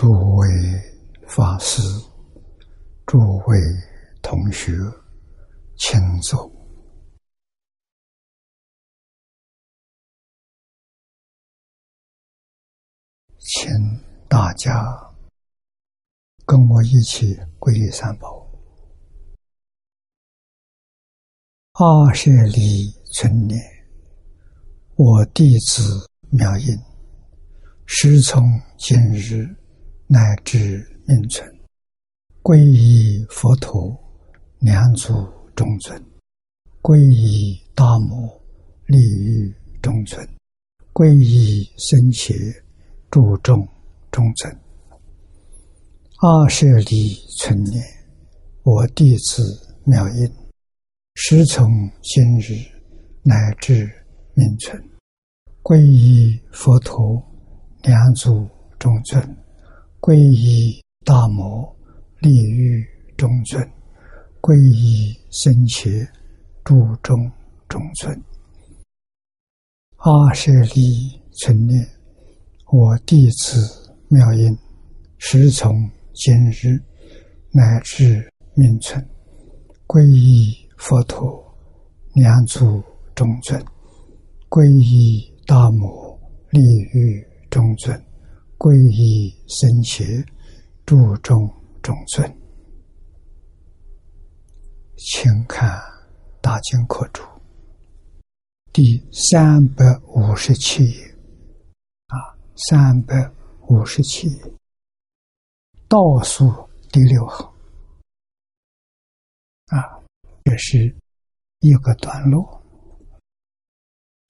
诸位法师、诸位同学，请坐，请大家跟我一起皈依三宝。二舍里存念，我弟子妙音，师从今日乃至命存，皈依佛陀，两祖中尊；皈依大摩，利于中尊；皈依僧伽，注众中尊。二舍里存念，我弟子妙音。师从今日乃至命存，皈依佛陀，两祖中尊；皈依大摩，利欲中尊；皈依僧伽，注中中尊。二舍利存念，我弟子妙音，时从今日乃至命存，皈依。佛陀，两祖中尊；皈依大摩，利欲中尊；皈依僧伽，注重中尊。请看《大经课注》第三百五十七页，啊，三百五十七页倒数第六行，啊。这是一个段落，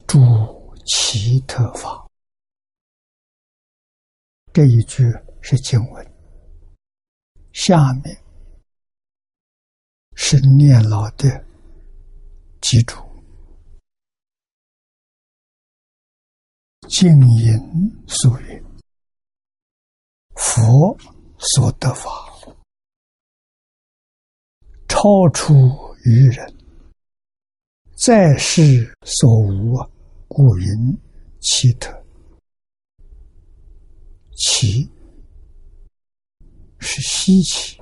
主奇特法。这一句是经文，下面是念老的记住。静音素云，佛所得法，超出。于人，在世所无，故云奇特。奇是稀奇，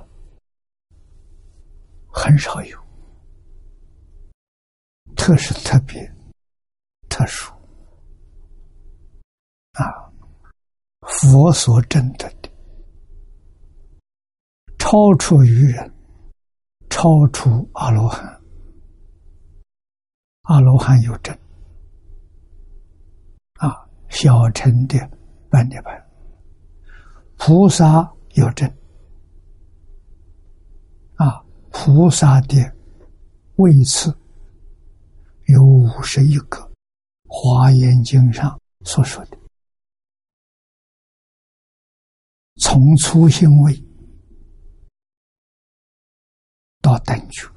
很少有；特是特别、特殊。啊，佛所证得的，超出于人。超出阿罗汉，阿罗汉有证啊，小乘的半涅盘，菩萨有证啊，菩萨的位次有五十一个，《华严经》上所说的，从初性位。到等觉。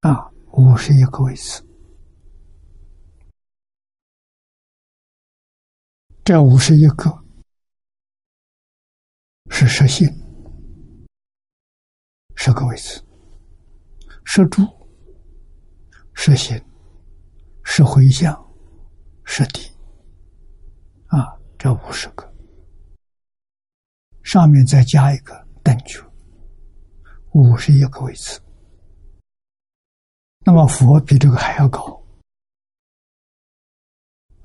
啊，五十一个位置，这五十一个是实心，十个位置，十住、十心、十回向、十地啊，这五十个。上面再加一个等觉，五十一个位置。那么佛比这个还要高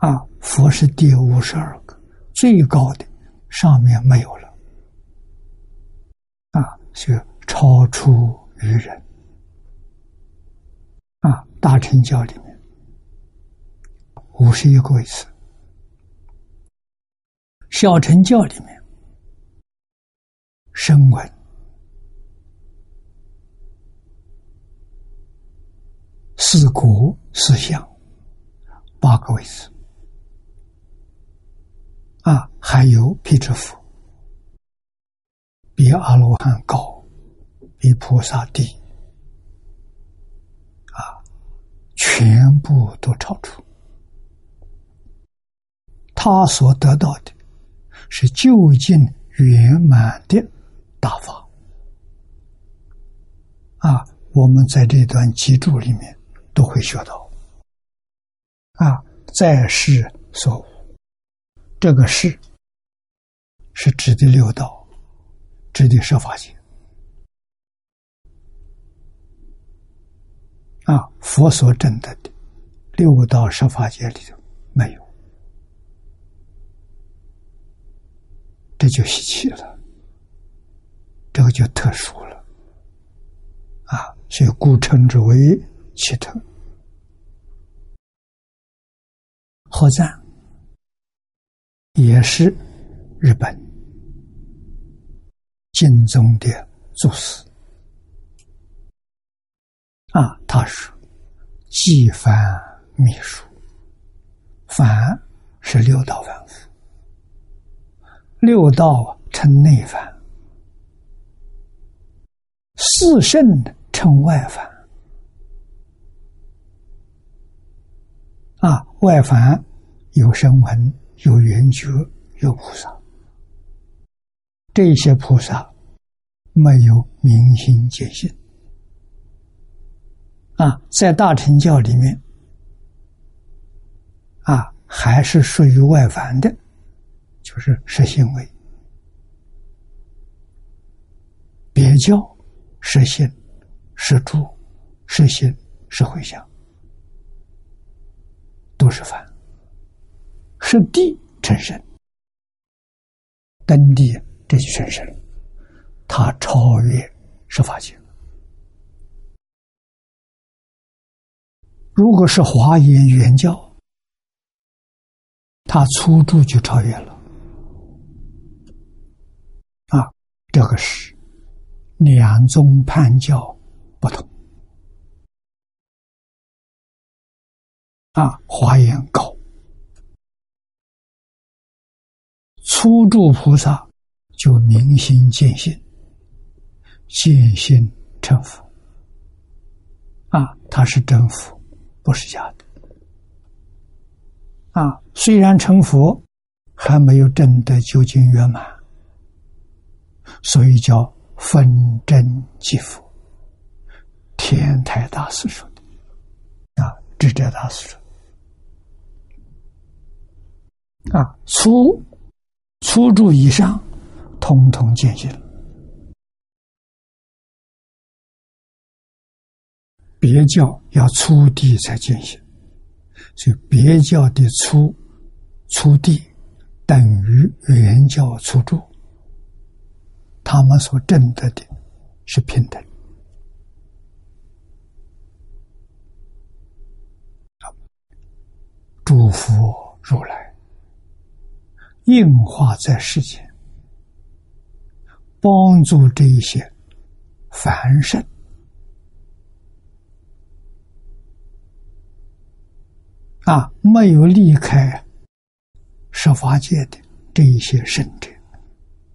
啊！佛是第五十二个，最高的上面没有了啊，是超出于人啊！大乘教里面五十一个位次，小乘教里面。声闻四果四相八个位置啊，还有辟支佛，比阿罗汉高，比菩萨低啊，全部都超出。他所得到的是究竟圆满的。大法啊！我们在这段记注里面都会学到啊，在世所无，这个是是指的六道，指的设法界。啊，佛所证的六道设法界里头没有，这就稀奇了，这个就特殊了，啊，所以故称之为奇特。火赞也是日本晋宗的祖师。啊，他说：“即凡秘书，凡是六道凡夫，六道称内凡，四圣称外凡。啊，外凡有声闻，有缘觉，有菩萨。这些菩萨没有明心见性。”啊，在大乘教里面，啊，还是属于外凡的，就是实行为。别教实行、实住、实行、实回向，都是凡。是地成神，登地这就成神，他超越十法界。如果是华严原教，他初住就超越了。啊，这个是两宗判教不同。啊，华严高，初住菩萨就明心见性，见性成佛。啊，他是真佛。不是假的，啊，虽然成佛，还没有证得究竟圆满，所以叫分真即佛。天台大师说的，啊，智者大师说，啊，初初住以上，通通见性。别教要初地才见性，所以别教的初初地等于原教初住，他们所证得的是平等。祝福如来应化在世间，帮助这一些凡圣。啊，没有离开十法界的这一些圣者，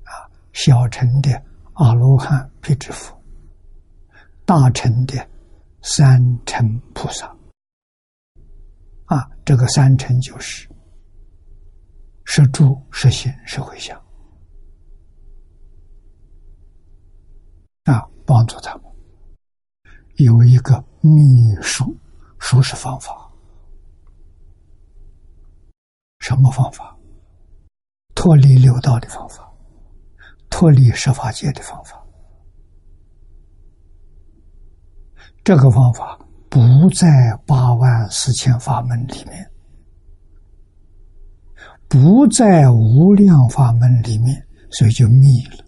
啊，小乘的阿罗汉、辟支佛，大乘的三乘菩萨，啊，这个三乘就是是住、是行、是回向，啊，帮助他们有一个秘术、术士方法。什么方法？脱离六道的方法，脱离十法界的方法。这个方法不在八万四千法门里面，不在无量法门里面，所以就密了。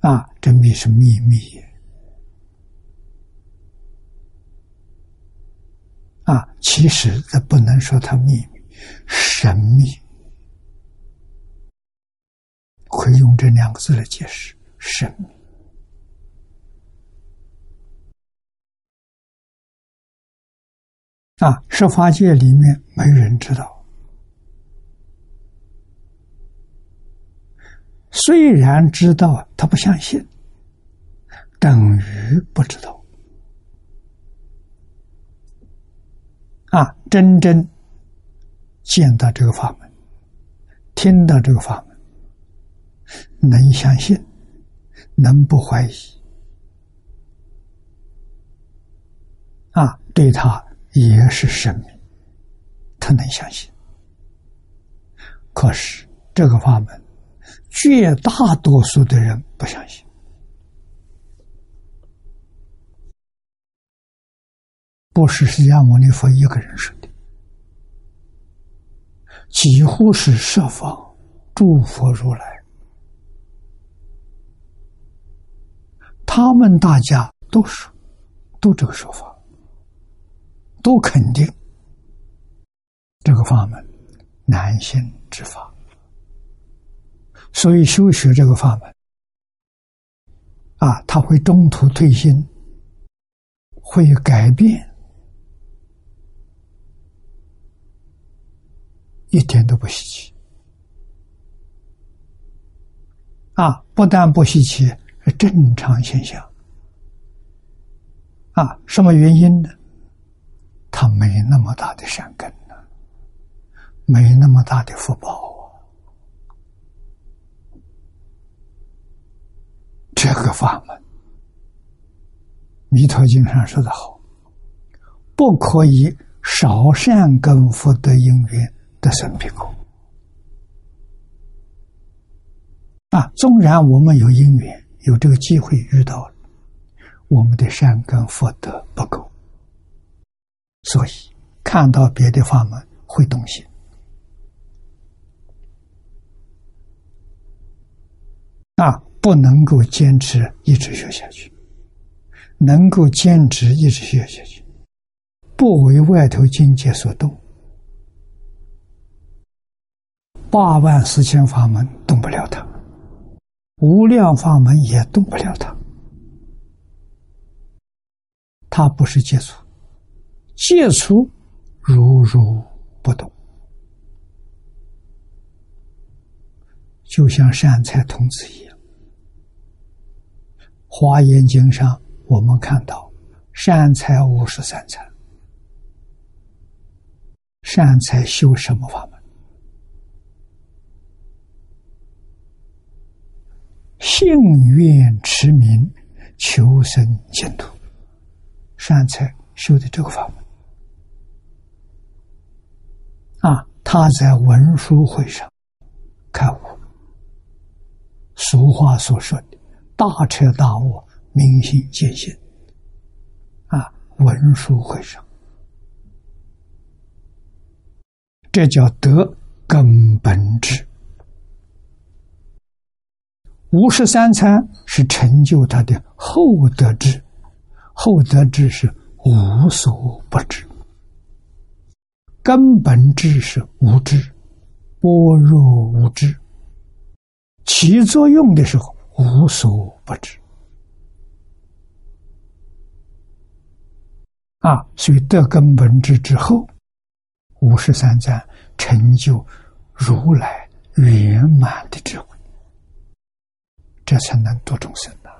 啊，这密是秘密。啊，其实这不能说它秘密、神秘，可以用这两个字来解释：神秘。啊，十法界里面没人知道，虽然知道，他不相信，等于不知道。啊，真正见到这个法门，听到这个法门，能相信，能不怀疑，啊，对他也是生命，他能相信，可是这个法门，绝大多数的人不相信，不是释迦牟尼佛一个人说的，几乎是设方诸佛如来，他们大家都说，都这个说法，都肯定这个法门难行之法。所以修学这个法门，啊，他会中途退心，会改变，一点都不稀奇。啊，不但不稀奇，是正常现象。啊，什么原因呢？他没那么大的善根呢，没那么大的福报啊。这个法门，《弥陀经》上说的好，不可以少善根福德因缘的生彼国。啊，纵然我们有因缘，有这个机会遇到，我们的善根福德不够，所以看到别的法门会动心。那。不能够坚持一直学下去，能够坚持一直学下去，不为外头境界所动，八万四千法门动不了他，无量法门也动不了他。他不是戒除，戒除如如不动，就像善财童子一样。华严经上，我们看到善财五十三财，善财修什么法门？信愿持名，求生净土。善财修的这个法门啊，他在文殊会上开悟。俗话所说的。大彻大悟，明心见性，啊，文殊会上，这叫得根本智。五十三参是成就他的后德智，后德智是无所不知，根本智是无知，般若无知，起作用的时候。无所不知啊！所以得根本智之后，五十三赞成就如来圆满的智慧，这才能度众生呐！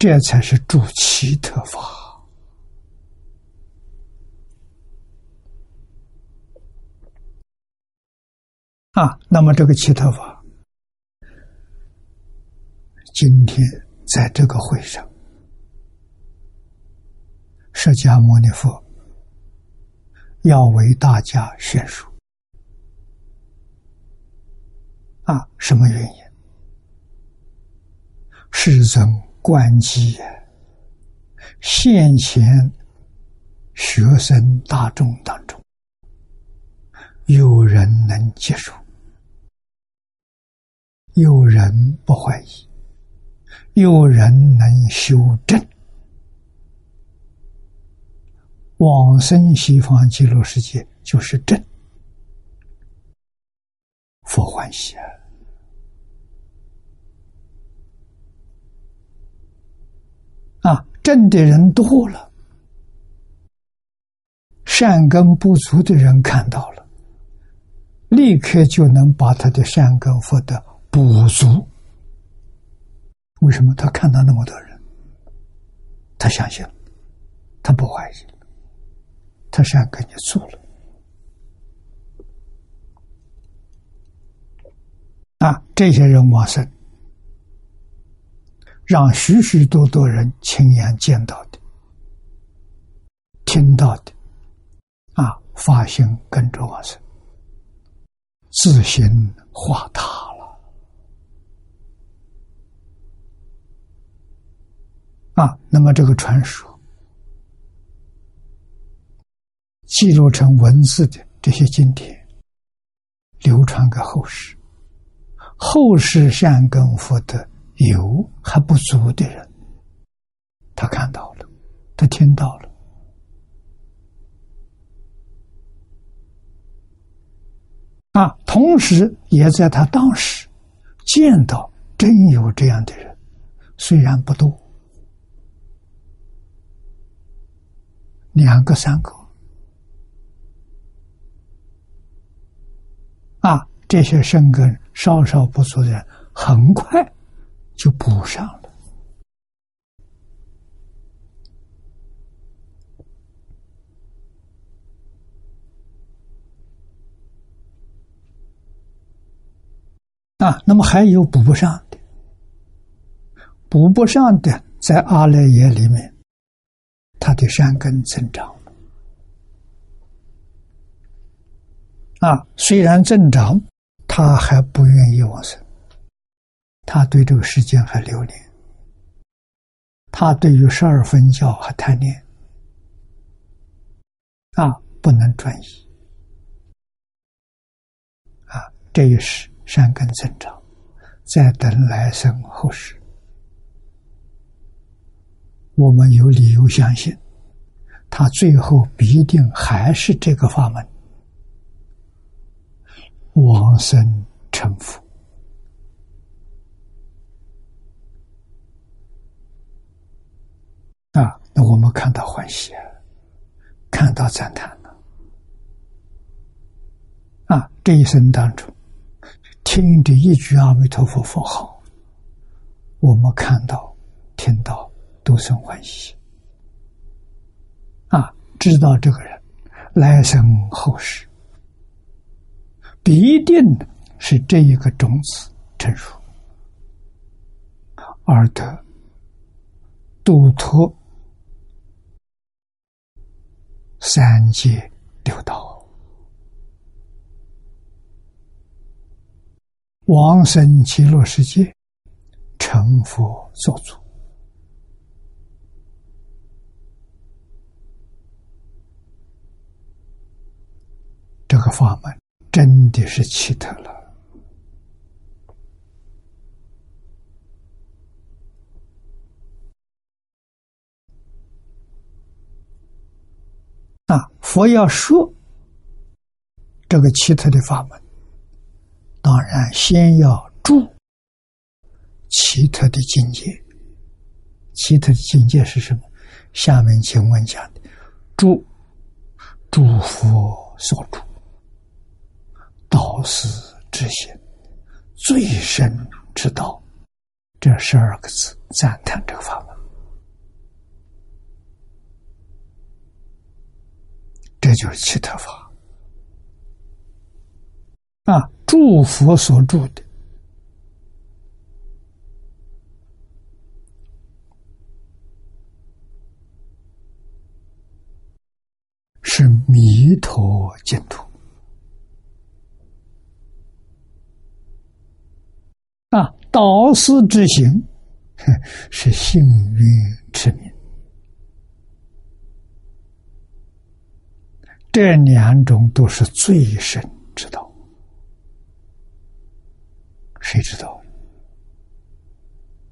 这才是助奇特法啊！那么这个奇特法。今天在这个会上，释迦牟尼佛要为大家宣说啊，什么原因？世尊观机现前学生大众当中，有人能接受，有人不怀疑。有人能修正，往生西方极乐世界就是正，佛欢喜啊！啊，正的人多了，善根不足的人看到了，立刻就能把他的善根福德补足。为什么他看到那么多人，他相信了，他不怀疑他想跟你做了啊！这些人往生，让许许多多人亲眼见到的、听到的，啊，发心跟着往生，自行化塔了啊！那么这个传说记录成文字的这些经典，流传给后世。后世善根福德有还不足的人，他看到了，他听到了。啊，同时也在他当时见到真有这样的人，虽然不多，两个三个，啊，这些生根稍稍不足的，很快就补上了。啊，那么还有补不上的，补不上的，在阿赖耶里面，他的善根增长。啊，虽然增长，他还不愿意往生，他对这个世间还留恋，他对于十二分教还贪恋，啊，不能转移，啊，这也是。善根增长，再等来生后世，我们有理由相信，他最后必定还是这个法门，往生成佛。啊，那我们看到欢喜，看到赞叹了。啊，这一生当中。听的一句阿弥陀佛佛号，我们看到、听到都生欢喜啊！知道这个人来生后世必定是这一个种子成熟，而得度脱三界六道。往生极乐世界，成佛作主。这这个法门真的是奇特了啊！佛要说这个奇特的法门。当然，先要住奇特的境界。奇特的境界是什么？下面经文讲的：住，诸佛所住，道是之心，最深之道。这十二个字赞叹这个法门，这就是奇特法。啊，诸佛所住的，是弥陀净土。啊，导师之行，是幸运之名。这两种都是最深之道。谁知道？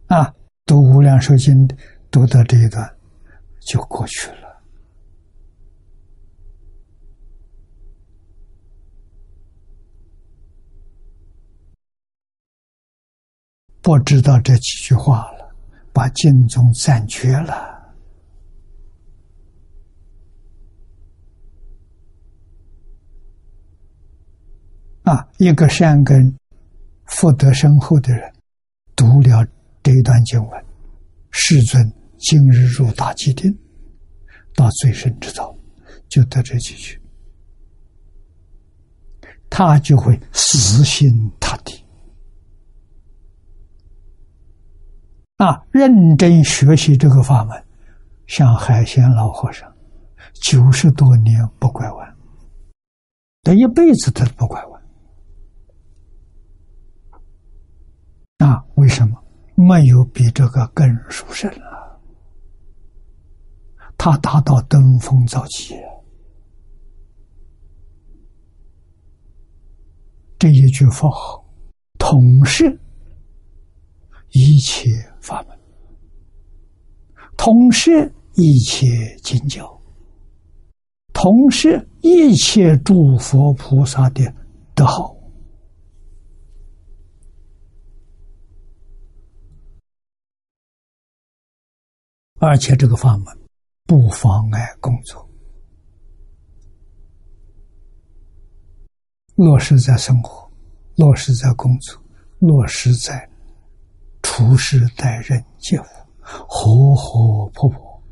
啊，读《无量寿经》读到这一段就过去了，不知道这几句话了，把经中暂绝了。啊，一个善根。福德深厚的人读了这一段经文，世尊今日入大寂定，到最深之道，就得这几句，他就会死心塌地啊，认真学习这个法门，像海鲜老和尚，九十多年不拐弯，他一辈子他不拐弯。那、啊、为什么没有比这个更殊胜了？他达到登峰造极，这一句佛号，同时。一切法门，同时一切经教，同时一切诸佛菩萨的德号，而且这个法门不妨碍工作。落实在生活，落实在工作，落实在不是待人接物，活活泼泼，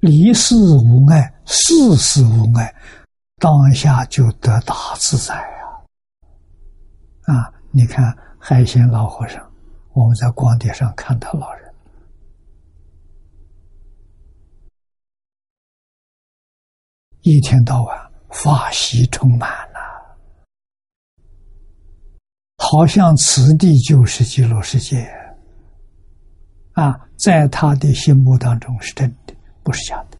离世无碍，事事无碍，当下就得大自在呀！啊，你看海鲜老和尚，我们在光碟上看到老人，一天到晚。法喜充满了，好像此地就是极乐世界啊！在他的心目当中是真的，不是假的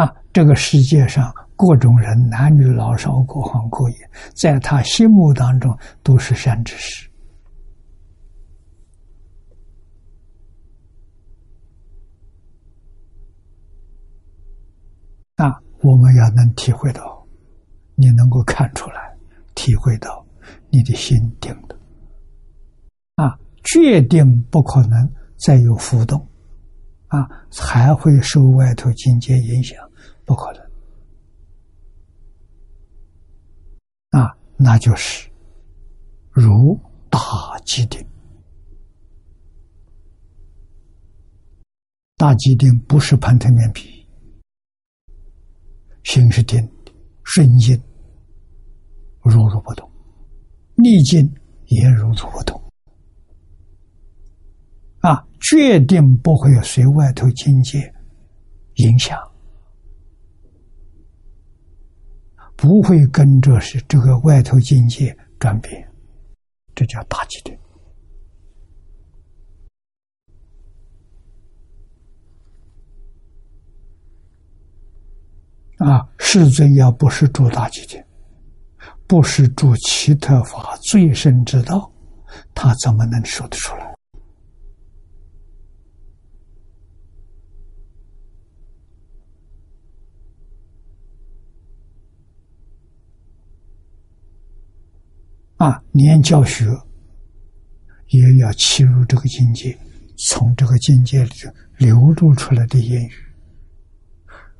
啊！这个世界上各种人，男女老少，各行各业，在他心目当中都是善知识啊！我们要能体会到，你能够看出来，体会到你的心定的。啊，决定不可能再有浮动。啊，还会受外头境界影响，不可能。啊，那就是如大机定，大机定不是盘腿面皮。心是定的，顺境如如不动，逆境也如如不动。啊，决定不会有随外头境界影响，不会跟着是这个外头境界转变，这叫大机定。啊，世尊要不是住大吉天，不是住奇特法最深之道，他怎么能说得出来？啊，念教学也要切入这个境界，从这个境界里流露出来的言语。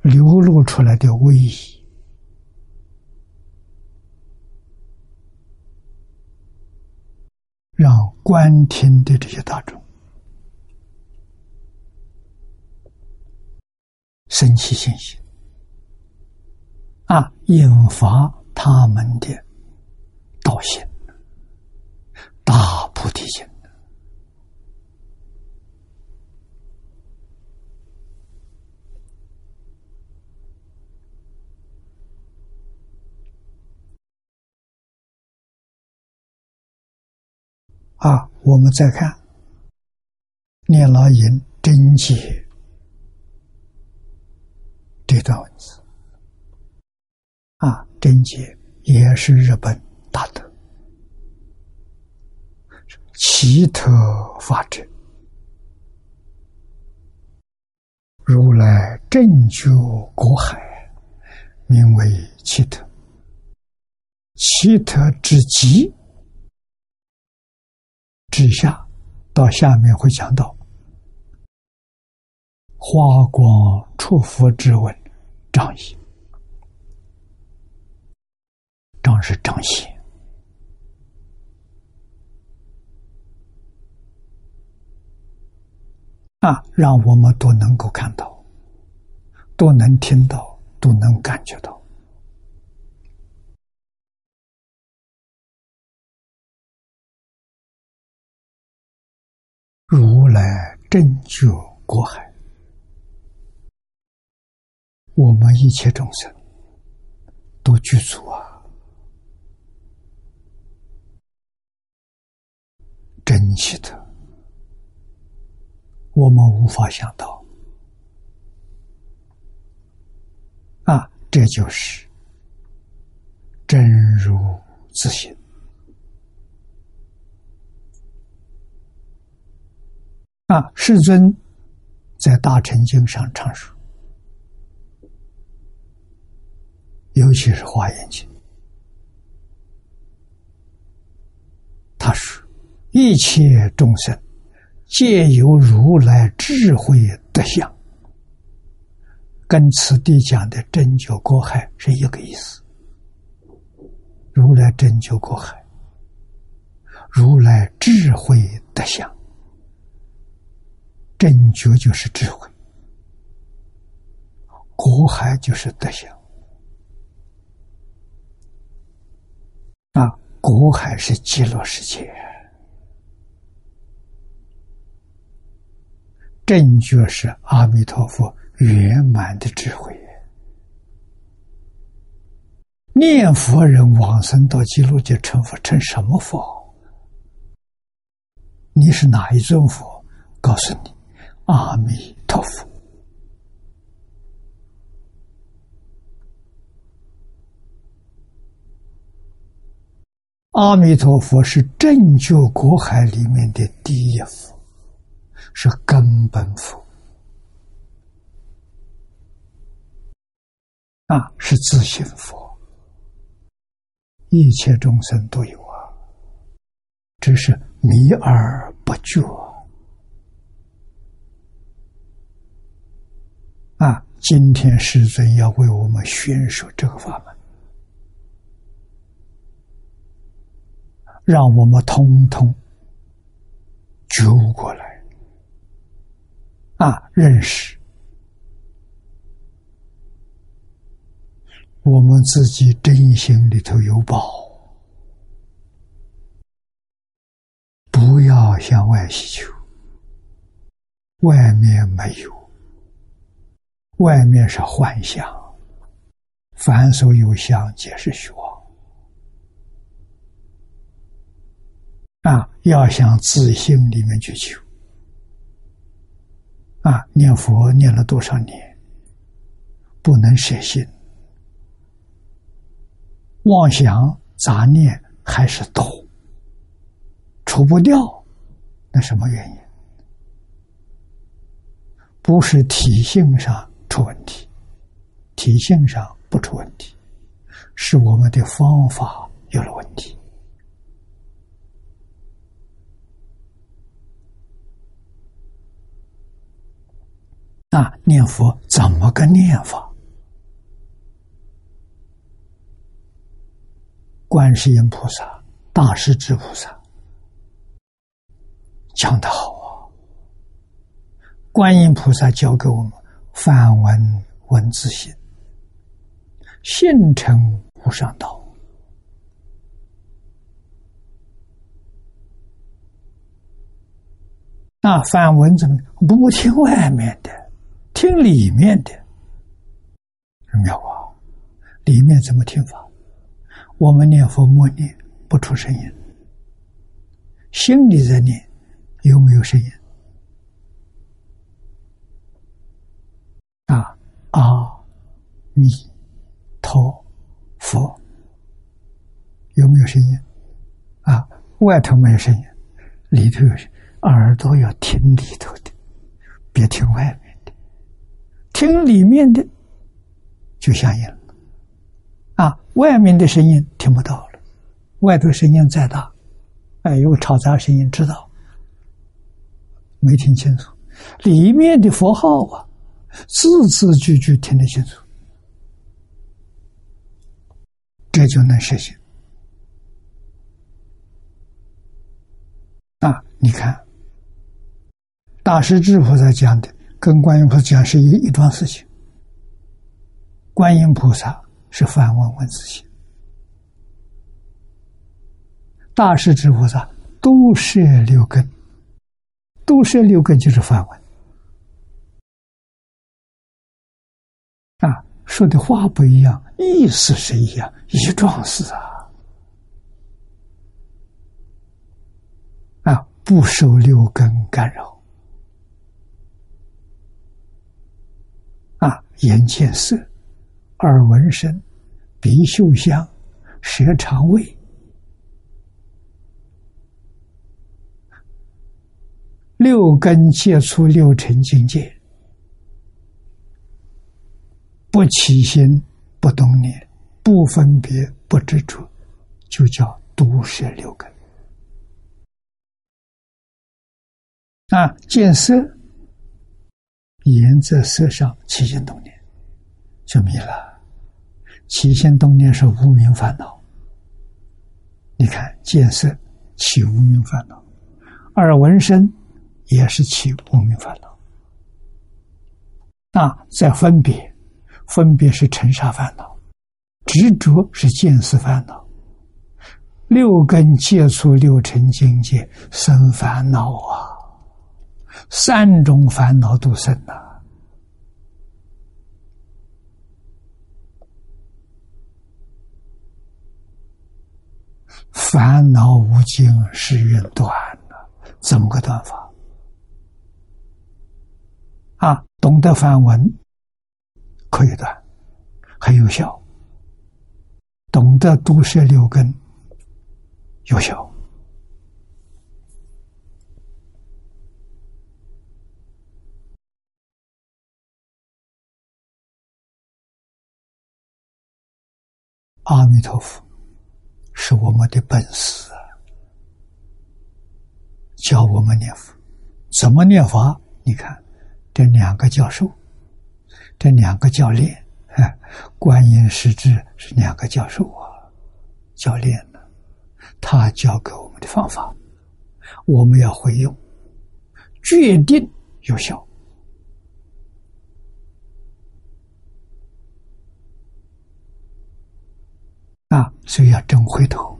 流露出来的威仪，让观听的这些大众生起信心，啊，引发他们的道心、大菩提心。啊，我们再看念老吟真解这段文字。啊，真解也是日本大德，奇特法者，如来正觉国海，名为奇特，奇特之极。之下，到下面会讲到。花光出佛之文，仗义，仗是彰显啊，让我们都能够看到，都能听到，都能感觉到。如来拯觉过海。我们一切众生都具足啊。珍惜它。我们无法想到。啊这就是真如自心啊，世尊在大乘经上常说，尤其是华严经，他说：“一切众生皆由如来智慧德相。”跟此地讲的真觉过海是一个意思。如来真觉过海，如来智慧德相，正觉就是智慧，国海就是德行。啊，过海是极乐世界，正觉是阿弥陀佛。圆满的智慧，念佛人往生到极乐界成佛，成什么佛？你是哪一尊佛？告诉你，阿弥陀佛。阿弥陀佛是正觉国海里面的第一佛，是根本佛。啊，是自信佛，一切众生都有啊，只是迷而不觉。啊，今天师尊要为我们宣说这个法门，让我们通通觉悟过来，啊，认识。我们自己真心里头有宝，不要向外祈求。外面没有，外面是幻象，凡所有相，皆是虚妄。啊，要向自信里面去求。啊，念佛念了多少年，不能舍心。妄想杂念还是多，除不掉，那什么原因？不是体性上出问题，体性上不出问题，是我们的方法有了问题。那念佛怎么个念法？观世音菩萨、大势至菩萨讲的好啊！观音菩萨教给我们梵文文字性，性成无上道。那梵文怎么不听外面的，听里面的？妙啊！里面怎么听法？我们念佛默念不出声音，心里在念，有没有声音？啊，阿弥陀佛，有没有声音？啊，外头没有声音，里头有，耳朵要听里头的，别听外面的，听里面的就相应了。啊，外面的声音听不到了，外头声音再大，哎，有吵杂声音知道，没听清楚，里面的佛号啊，字字句句听得清楚，这就能实现。啊，你看，大师智菩萨讲的，跟观音菩萨讲是一一桩事情，观音菩萨。是梵文文字性，大势至菩萨都摄六根，都摄六根就是梵文说的话不一样，意思是一样，一桩事啊。啊，不受六根干扰。啊，眼见色，耳闻声，鼻嗅香，舌尝味，六根接触六尘境界，不起心，不动念，不分别，不执着，就叫毒舌六根。啊，见色。沿着色上起心动念，就迷了。起心动念是无名烦恼。你看见色起无名烦恼，耳闻声也是起无名烦恼。啊，在分别，分别是尘沙烦恼，执着是见思烦恼。六根接触六尘境界生烦恼啊。三种烦恼都生了，烦恼无尽，是缘断了，怎么个断法？啊，懂得梵文可以断，很有效；懂得毒舌六根有效。阿弥陀佛，是我们的本事，教我们念佛，怎么念法？你看，这两个教授，这两个教练，观音师智是两个教授啊，教练呢，他教给我们的方法，我们要会用，决定有效。啊，所以要真回头，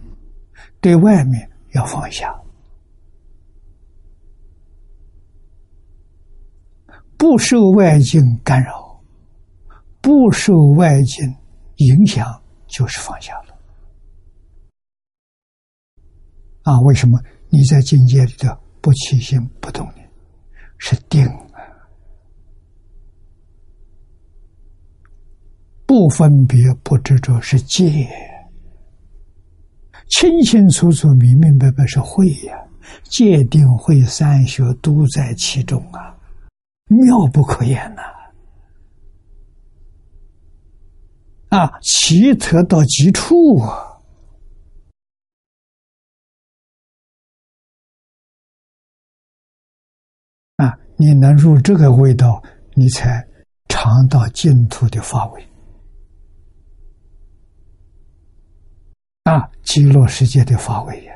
对外面要放下，不受外境干扰，不受外境影响，就是放下了。啊，为什么你在境界里头不起心不动念，是定啊，不分别不执着是戒。清清楚楚、明明白白是慧呀，戒定慧三学都在其中啊，妙不可言呐！啊奇特到极处啊！啊，你能入这个味道，你才尝到净土的法味。啊，极乐世界的法味呀！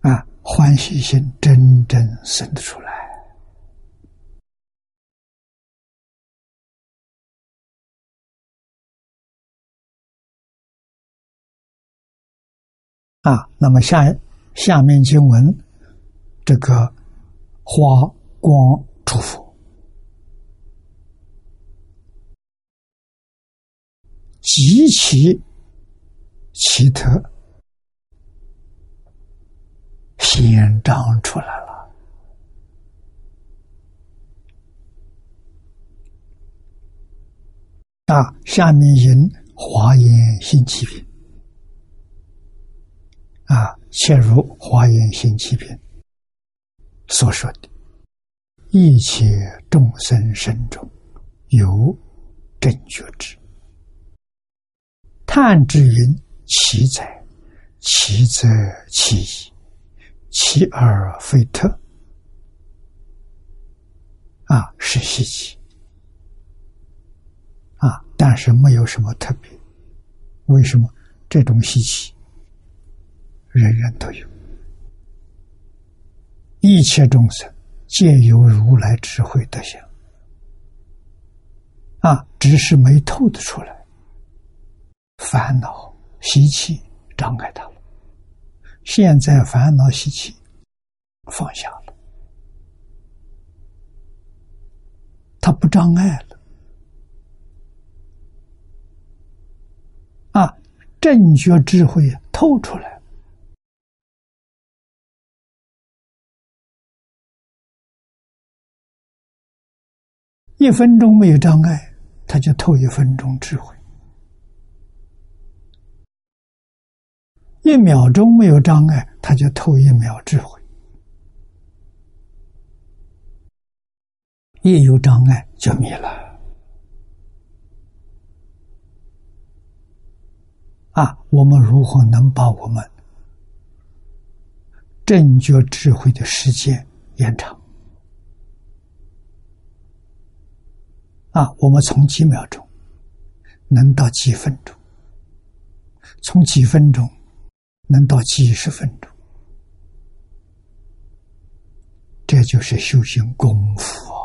啊，欢喜心真正生得出来。啊，那么下下面经文，这个花光出佛。极其奇特，显彰出来了。啊，下面引华严新起品，啊，切如华严新七品所说的，一切众生身中有正觉之。叹之云：“其哉，奇则奇矣，奇而非特。”啊，是稀奇啊，但是没有什么特别。为什么这种稀奇，人人都有？一切众生皆有如来智慧德相啊，只是没透得出来。烦恼习气障碍他了，现在烦恼习气放下了，他不障碍了啊！正觉智慧透出来，一分钟没有障碍，他就透一分钟智慧；一秒钟没有障碍，他就透一秒智慧。一有障碍就迷了。啊，我们如何能把我们正觉智慧的时间延长？啊，我们从几秒钟能到几分钟，从几分钟能到几十分钟，这就是修行功夫啊！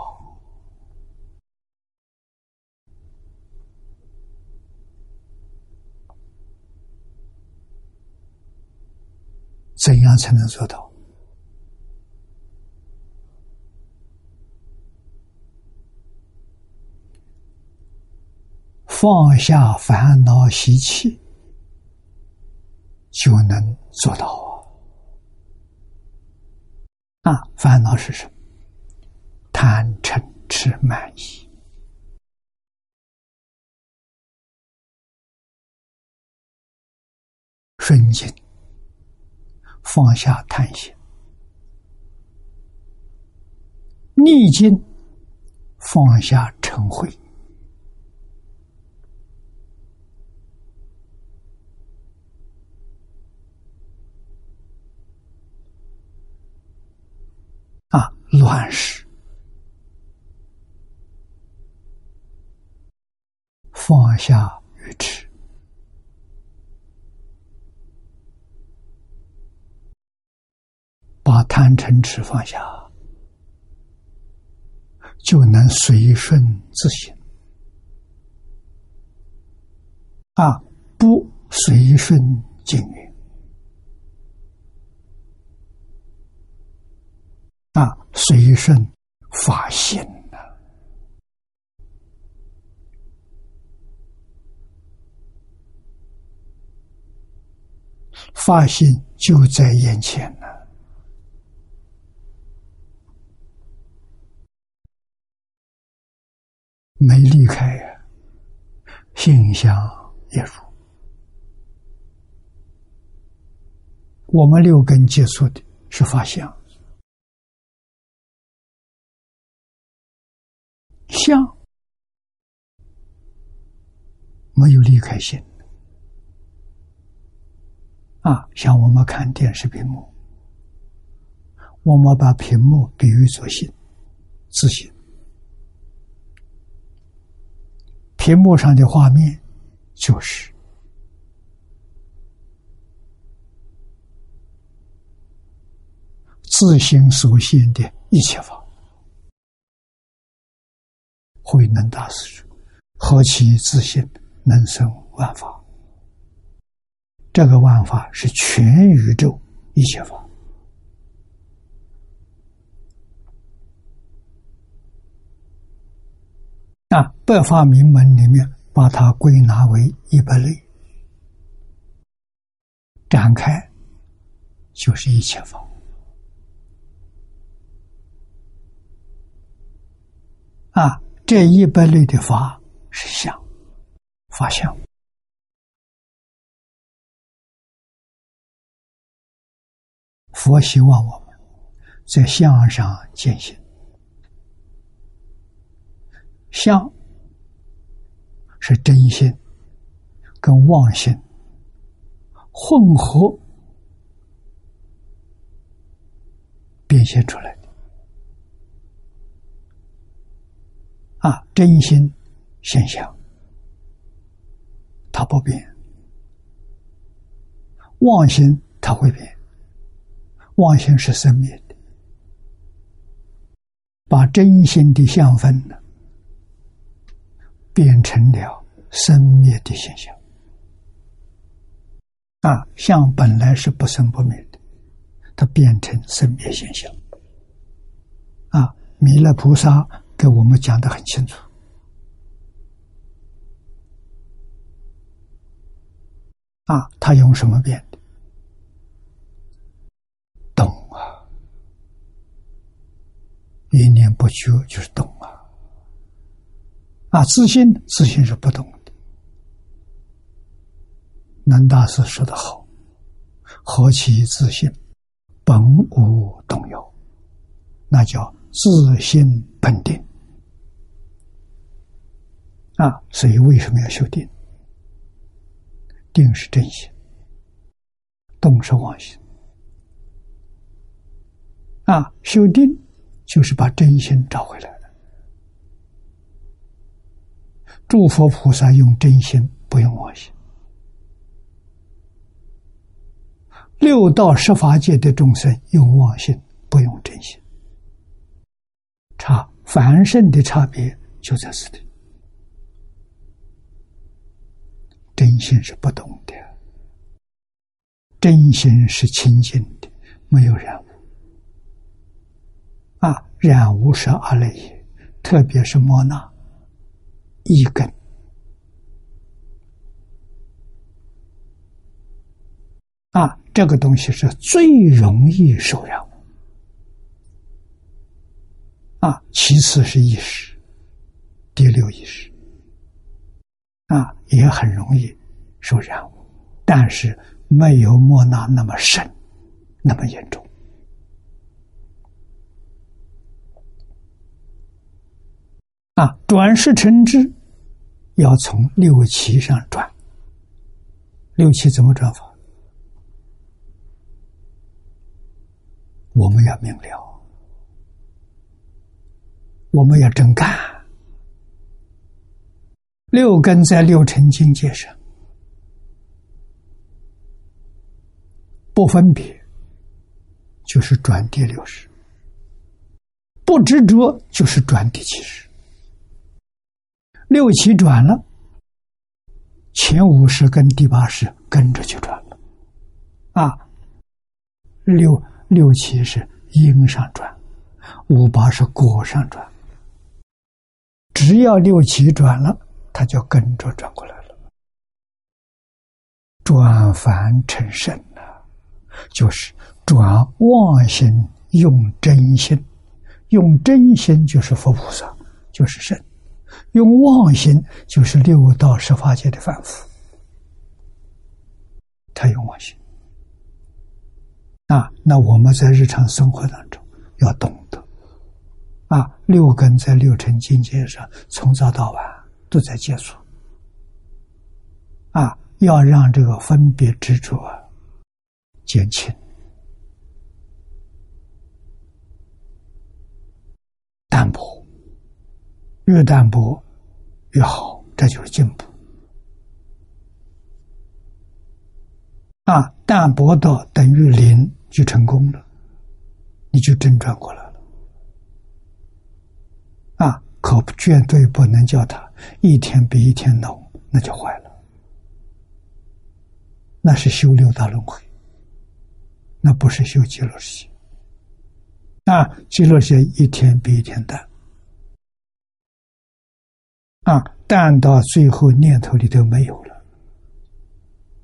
怎样才能做到？放下烦恼习气，就能做到啊！啊，烦恼是什么？贪嗔痴慢疑，顺境放下贪心，逆境放下嗔恚。啊，乱世放下愚痴，把贪嗔痴放下，就能随顺自心。啊，不随顺境遇。啊，随顺发心呐，发心就在眼前呢，没离开呀，心相也如。我们六根接触的是法相。相没有离开心啊，像我们看电视屏幕，我们把屏幕比喻作心，自信。屏幕上的画面就是自心所现的一切法。慧能大师说：“何其自信，能生万法。这个万法是全宇宙一切法。啊，百法明门里面把它归纳为一百类，展开就是一切法。”啊。这一百类的法是相，法相。佛希望我们在相上践行，相是真心跟妄心混合变现出来。啊，真心现象，它不变；妄心它会变，妄心是生灭的。把真心的相分呢，变成了生灭的现象。啊，相本来是不生不灭的，它变成生灭现象。啊，弥勒菩萨。给我们讲的很清楚啊！他用什么变的？懂啊！一念不绝就是懂啊！啊，自信，自信是不动的。南大师说的好：“何其自信，本无动摇。”那叫自信本定。啊，所以为什么要修定？定是真心，动是妄心。啊，修定就是把真心找回来了。诸佛菩萨用真心，不用妄心；六道十法界的众生用妄心，不用真心。差凡圣的差别就在此地，真心是不动的，真心是清净的，没有染污。啊，染污是阿赖耶，特别是莫那。一根啊，这个东西是最容易受染啊。其次是意识，第六意识啊，也很容易受染污，但是没有莫那那么深，那么严重。啊，转世成智，要从六七上转。六七怎么转法？我们要明了，我们要真干。六根在六尘境界上，不分别，就是转第六识；不执着，就是转第七识。六七转了，前五十跟第八十跟着就转了，啊，六六七是因上转，五八是果上转，只要六七转了，他就跟着转过来了，转凡成圣了，就是转妄心用真心，用真心就是佛菩萨，就是圣。用妄心就是六道十法界的凡夫，他用妄心啊。那我们在日常生活当中要懂得啊，六根在六尘境界上从早到晚都在接触啊，要让这个分别执着减轻、淡薄。越淡薄越好，这就是进步。啊，淡薄到等于零就成功了，你就真转过来了。啊，可绝对不能叫他一天比一天浓，那就坏了。那是修六大轮回，那不是修极乐世界。啊，极乐世界一天比一天淡。啊，淡到最后念头里都没有了，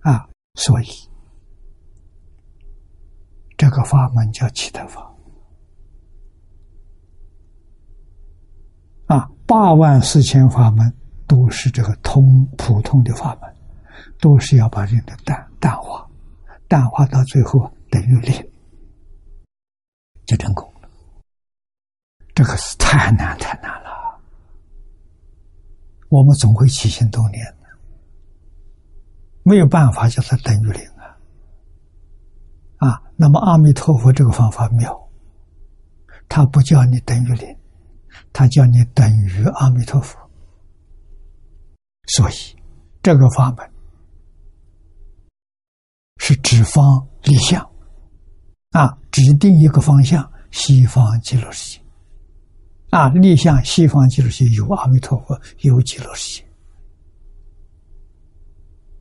啊，所以这个法门叫七特法。啊，八万四千法门都是这个通普通的法门，都是要把人的淡淡化，淡化到最后等于零，就成功了。这个是太难太难了。我们总会起心动念的，没有办法叫它等于零啊！啊，那么阿弥陀佛这个方法妙，他不叫你等于零，他叫你等于阿弥陀佛。所以这个法门是指方立向啊，指定一个方向，西方极乐世界。啊！立向西方极乐世界有阿弥陀佛，有极乐世界。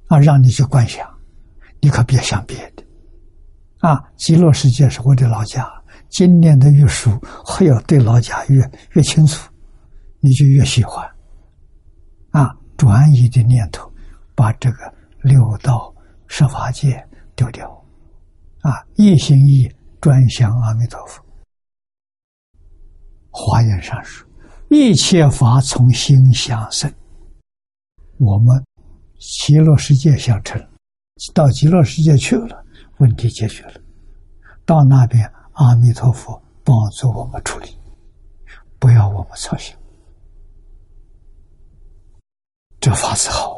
啊，让你去观想，你可别想别的。啊，极乐世界是我的老家，今年的越熟，还要对老家越越清楚，你就越喜欢。啊，转移的念头，把这个六道十法界丢掉。啊，一心一意专想阿弥陀佛。华严上说：“一切法从心想生。我们极乐世界想成，到极乐世界去了，问题解决了。到那边，阿弥陀佛帮助我们处理，不要我们操心。这法子好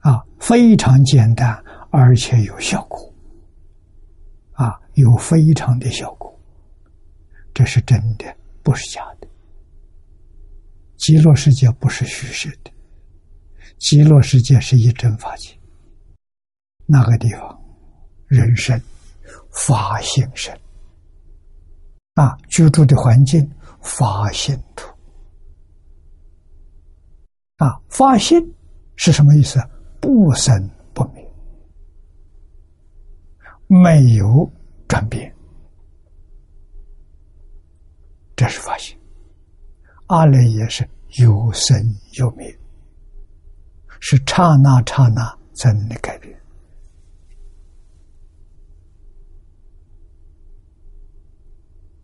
啊！啊，非常简单，而且有效果。啊，有非常的效果，这是真的，不是假的。极乐世界不是虚实的，极乐世界是一真法界。那个地方，人生法性身啊，居住的环境法性土啊，发现是什么意思？不生不灭，没有转变，这是发现。阿赖也是有生有灭，是刹那刹那才能的改变。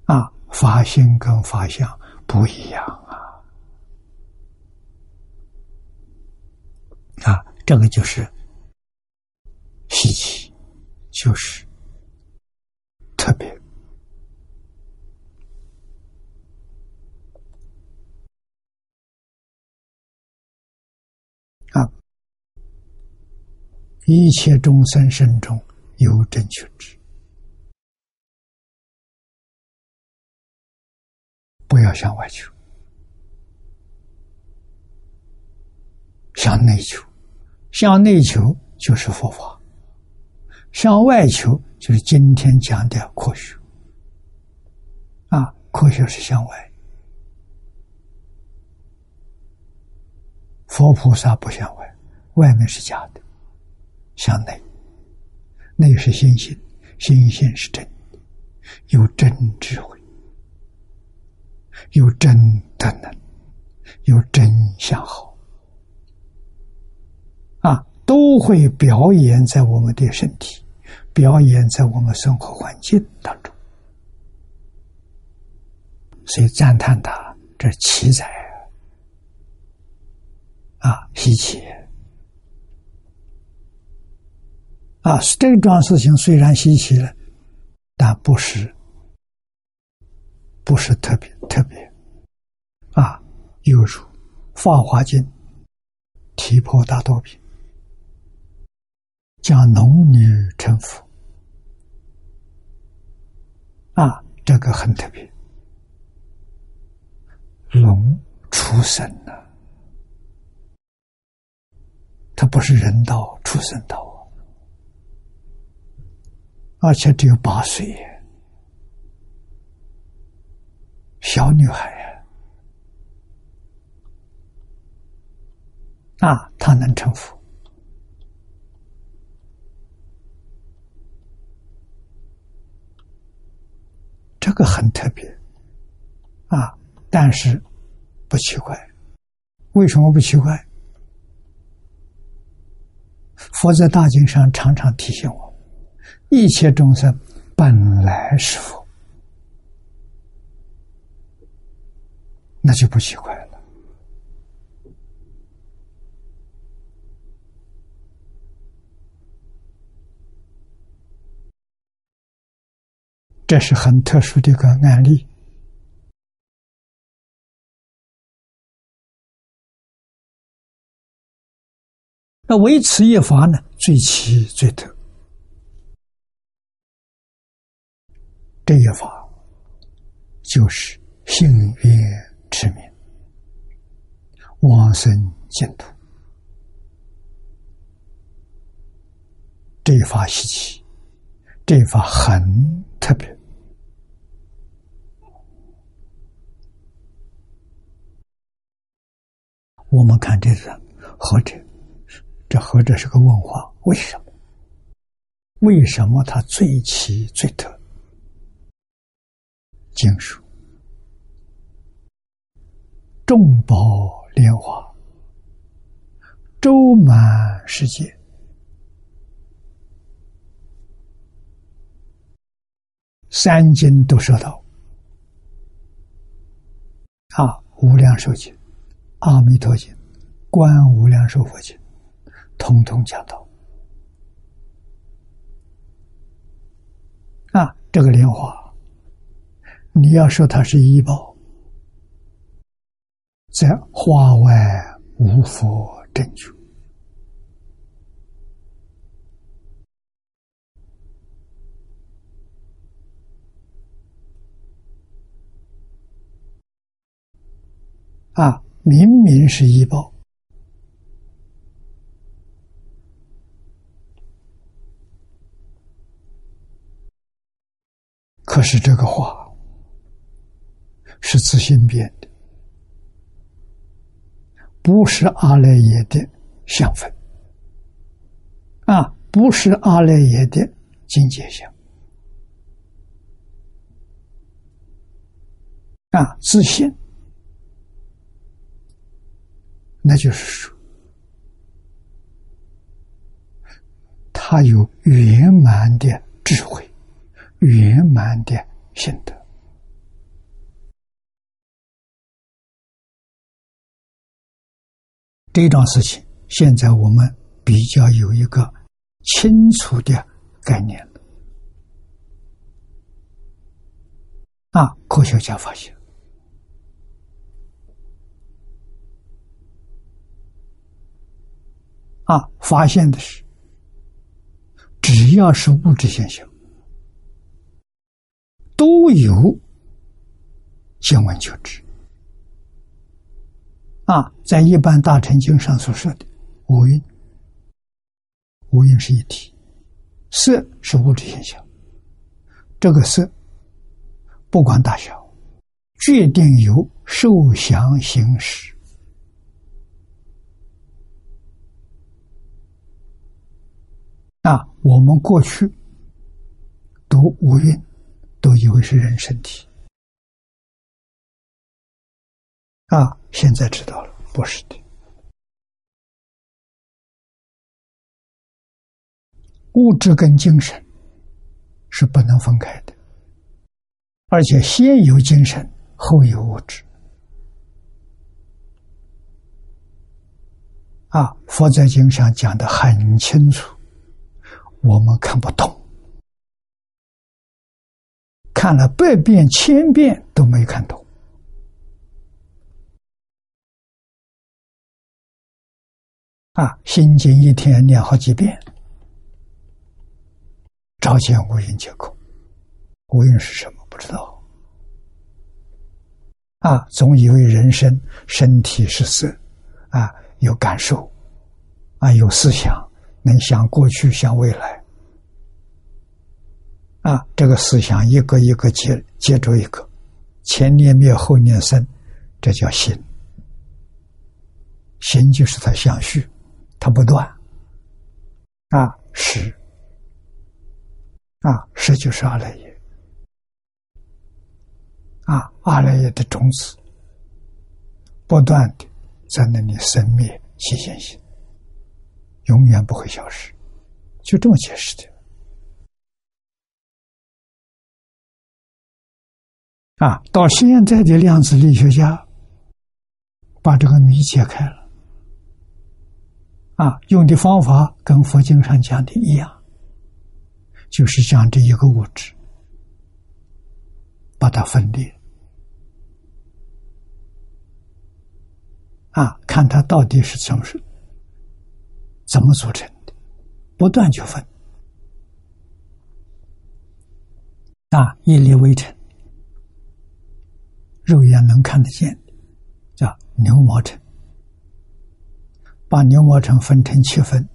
啊，法性跟法相不一样啊！啊，这个就是稀奇，就是特别。一切众生身中有正确之，要向外求，向内求。向内求就是佛法，向外求就是今天讲的科学。啊，科学是向外，佛菩萨不向外，外面是假的。向内，内是心性，心性是真，有真智慧，有真的能，有真相好，啊，都会表演在我们的身体，表演在我们生活环境当中，所以赞叹他这奇才啊，稀奇。啊，这桩事情虽然稀奇了，但不是，不是特别特别。啊，又如《法华经》提婆达多品，讲龙女成佛。啊，这个很特别，龙出生了，他不是人道出生道。而且只有八岁，小女孩呀，啊，她能成佛，这个很特别，啊，但是不奇怪，为什么不奇怪？佛在大经上常常提醒我。一切众生本来是佛，那就不奇怪了。这是很特殊的一个案例。那唯此一法呢，最奇最特。这一法就是幸运持名，往生净土。这一法稀奇，这一法很特别。我们看这个何者，这何者是个问话？为什么？为什么它最奇最特？经书，众宝莲华，周满世界，三经都说到，啊，《无量寿经》《阿弥陀经》《观无量寿佛经》，通通讲到。啊，这个莲花，你要说它是医宝，在画外无佛证据。啊，明明是医报，可是这个话是自心变的，不是阿赖耶的相分，啊，不是阿赖耶的境界相，啊，自信。那就是说，他有圆满的智慧，圆满的心得。这桩事情，现在我们比较有一个清楚的概念。啊，科学家发现。啊，发现的是，只要是物质现象，都有见闻觉知。啊，在一般大乘经上所说的五蕴，五蕴是一体，色是物质现象，这个色不管大小，决定由受想行识。啊，我们过去读五蕴，都以为是人身体。啊，现在知道了，不是的。物质跟精神是不能分开的，而且先有精神，后有物质。啊，佛在经上讲的很清楚。我们看不懂，看了百遍千遍都没看懂。啊，心经一天念好几遍，照见无因皆空。无因是什么？不知道。啊，总以为人生身体是色，啊，有感受，啊，有思想。能想过去，想未来，啊，这个思想一个一个接接着一个，前念灭，后念生，这叫心。心就是它相续，它不断。啊，识，啊，识就是阿赖耶，啊，阿赖耶的种子，不断的在那里生灭起现行。永远不会消失，就这么解释的。啊，到现在的量子力学家把这个谜解开了，啊，用的方法跟佛经上讲的一样，就是将这一个物质把它分裂，啊，看它到底是怎么是。怎么组成的？不断就分啊，一粒微尘，肉眼能看得见，叫牛毛尘。把牛毛尘分成七分，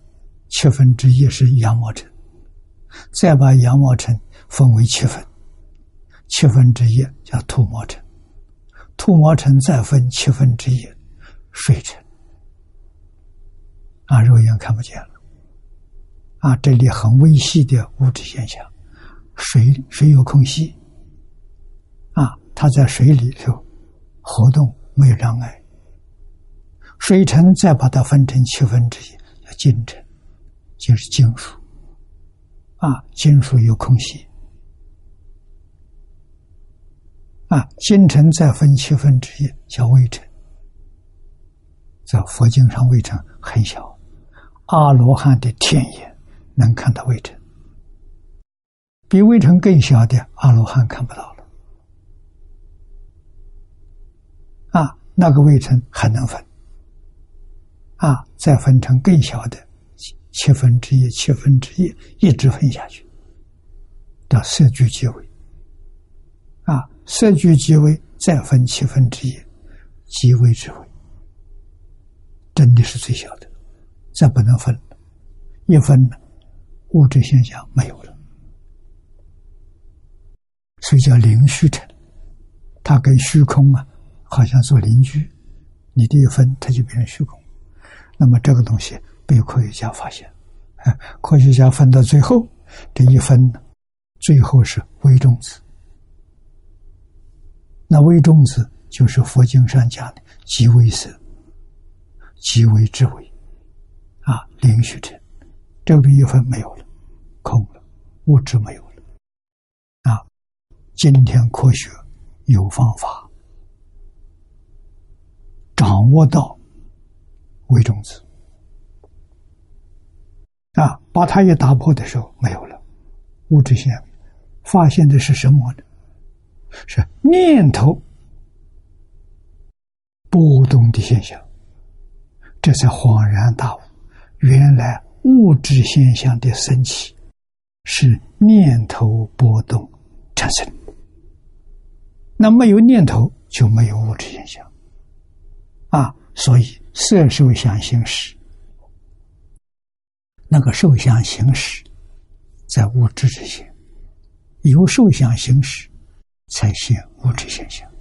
七分之一是羊毛尘，再把羊毛尘分为七分，七分之一叫兔毛尘，兔毛尘再分七分之一水尘。啊，肉眼看不见了。啊，这里很微细的物质现象，水水有空隙，啊，它在水里头活动没有障碍。水尘再把它分成七分之一，叫金尘，就是金属。啊，金属有空隙，啊，金尘再分七分之一叫微尘，在佛经上微尘很小，阿罗汉的天眼能看到微尘，比微尘更小的阿罗汉看不到了。啊，那个微尘还能分，啊，再分成更小的七分之一、七分之一，一直分下去，到色聚即为。啊，色聚即为，再分七分之一，即为智慧，真的是最小的，再不能分，一分物质现象没有了，所以叫零虚尘，它跟虚空啊。好像做邻居，你的一分，它就变成虚空。那么这个东西被科学家发现，科学家分到最后，这一分呢，最后是微中子。那微中子就是佛经上讲的极微色、极微之微，啊，零虚尘，这个一分没有了，空了，物质没有了。啊，今天科学有方法。掌握到微种子啊，把它也打破的时候，没有了物质现象，发现的是什么呢？是念头波动的现象，这才恍然大悟，原来物质现象的升起是念头波动产生。那没有念头，就没有物质现象。啊，所以色受想行识，那个受想行识在物质之前，由受想行识才现物质现象。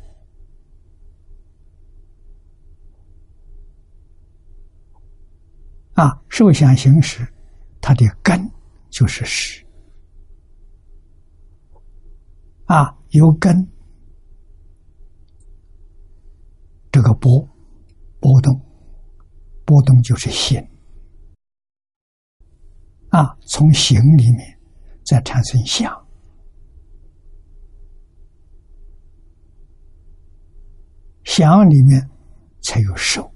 啊，受想行识，它的根就是识。啊，有根，这个波。波动，波动就是心啊！从形里面再产生相，相里面才有受，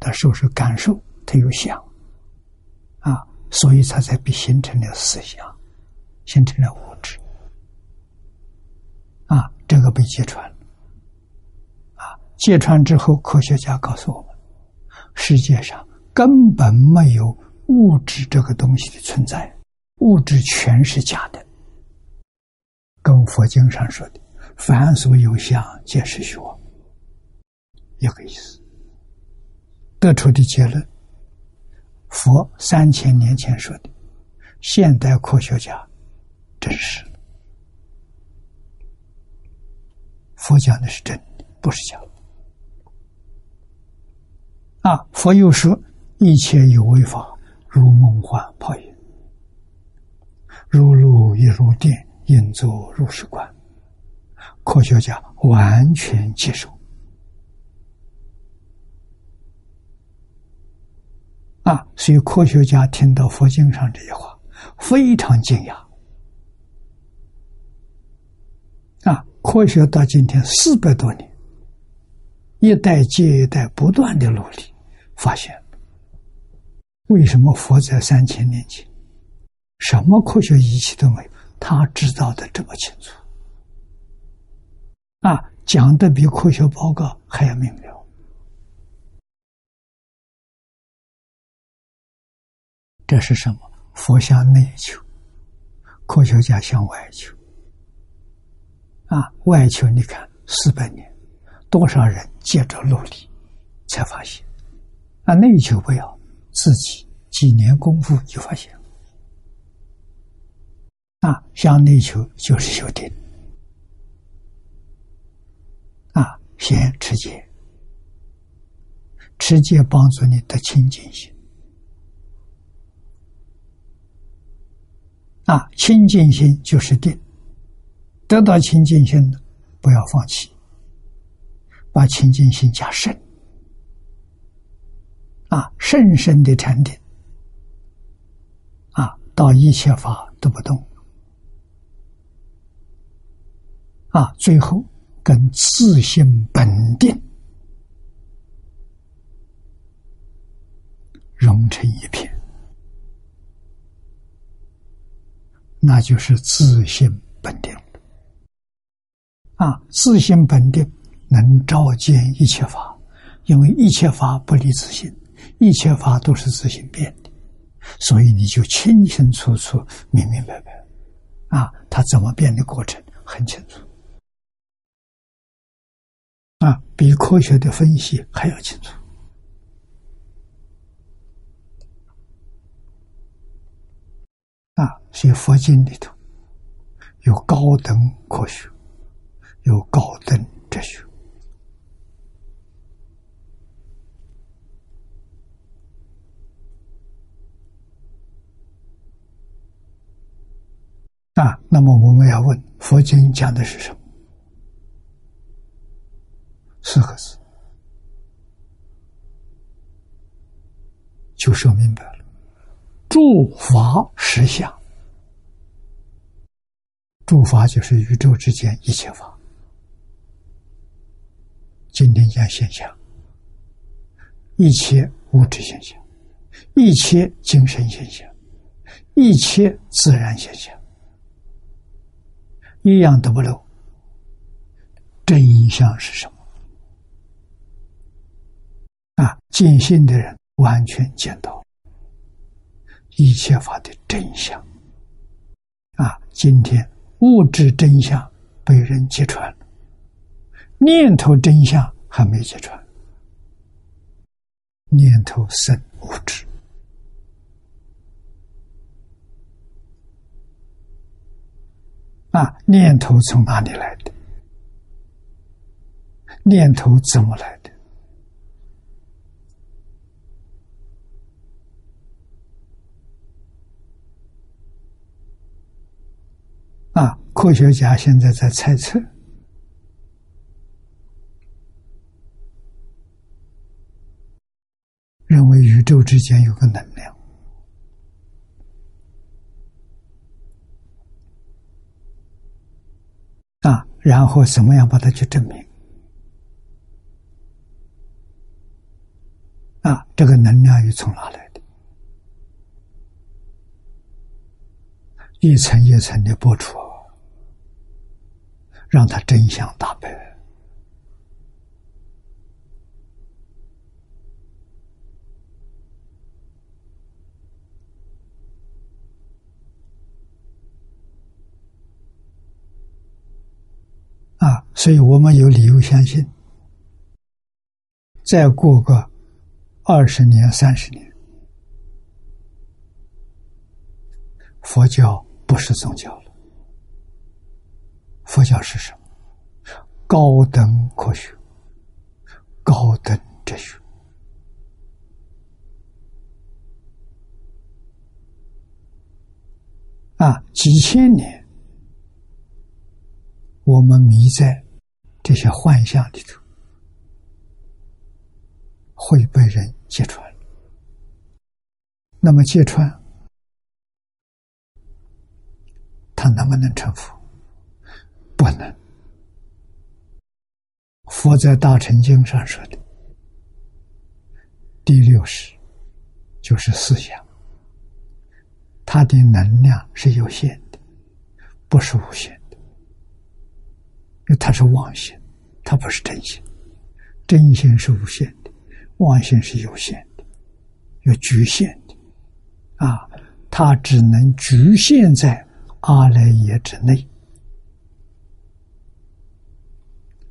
它受是感受，它有想啊，所以它才被形成了思想，形成了物质啊，这个被揭穿啊。揭穿之后，科学家告诉我们：世界上根本没有物质这个东西的存在，物质全是假的。跟佛经上说的“凡所有相，皆是虚妄”一个意思。得出的结论：佛三千年前说的，现代科学家证实。佛讲的是真的，不是假。啊！佛又说：“一切有为法，如梦幻泡影，如露亦如电，应作如是观。”科学家完全接受。啊！所以科学家听到佛经上这些话，非常惊讶。啊！科学到今天四百多年，一代接一代不断的努力。发现，为什么佛在三千年前，什么科学仪器都没有，他知道的这么清楚，啊，讲的比科学报告还要明了。这是什么？佛向内求，科学家向外求。啊，外求，你看四百年，多少人接着努力，才发现。啊，内求不要，自己几年功夫就发现了。啊，向内求就是修定。啊，先持戒，持戒帮助你得清净心。啊，清净心就是定，得到清净心的，不要放弃，把清净心加深。啊，深深的禅定，啊，到一切法都不动，啊，最后跟自性本定融成一片，那就是自性本定啊！自性本定能照见一切法，因为一切法不离自性，一切法都是自行变的，所以你就清清楚楚、明明白白啊！它怎么变的过程很清楚。啊，比科学的分析还要清楚。啊，所以佛经里头有高等科学，有高等哲学。啊，那么我们要问，佛经讲的是什么？四个字，就说明白了。诸法实相，诸法就是宇宙之间一切法。今天讲现象，一切物质现象，一切精神现象，一切自然现象，一样都不漏。真相是什么？啊，见性的人完全见到一切法的真相。啊，今天物质真相被人揭穿了，念头真相还没揭穿。念头生物质，啊，念头从哪里来的？念头怎么来的？啊，科学家现在在猜测，认为宇宙之间有个能量，啊，然后怎么样把它去证明？啊，这个能量又从哪来的？一层一层的播出，让它真相大白。啊，所以我们有理由相信，再过个二十年、三十年，佛教。不是宗教了，佛教是什么？高等科学，高等哲学啊！几千年，我们迷在这些幻象里头，会被人揭穿。那么揭穿？他能不能成佛？不能。佛在《大乘经》上说的，第六识就是思想，它的能量是有限的，不是无限的，它是妄心，它不是真心。真心是无限的，妄心是有限的，有局限的。啊，它只能局限在。阿赖耶之内，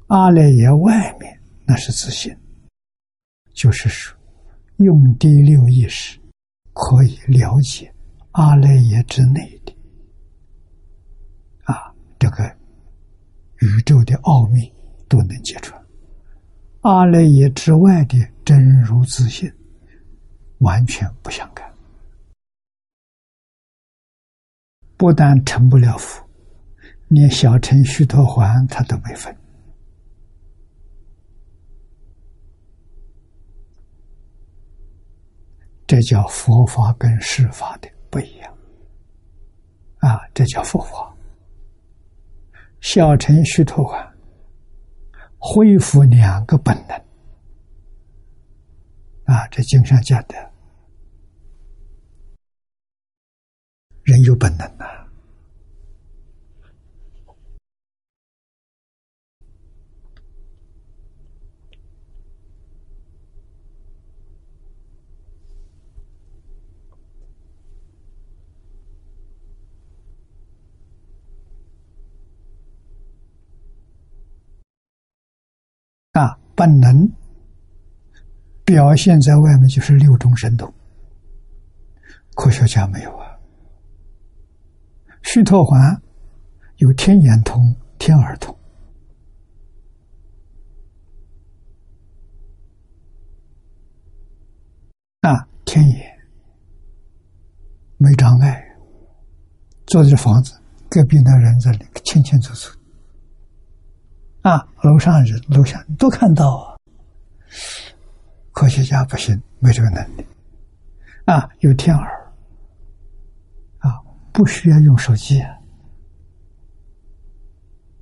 阿赖耶外面那是自信，就是说，用第六意识可以了解阿赖耶之内的啊，这个宇宙的奥秘都能揭穿。阿赖耶之外的真如自信，完全不相干。不但成不了佛，连小乘须陀环他都没分。这叫佛法跟世法的不一样啊！这叫佛法。小乘虚脱啊恢复两个本能。啊，这经上讲的，人有本能呐。啊，本能表现在外面就是六种神通，科学家没有啊。虚脱环有天眼通、天耳通，啊，天眼没障碍，坐在房子隔壁那人在里清清楚楚。啊，楼上人、楼下都看到啊。科学家不行，没这个能力。啊，有天耳，啊，不需要用手机啊。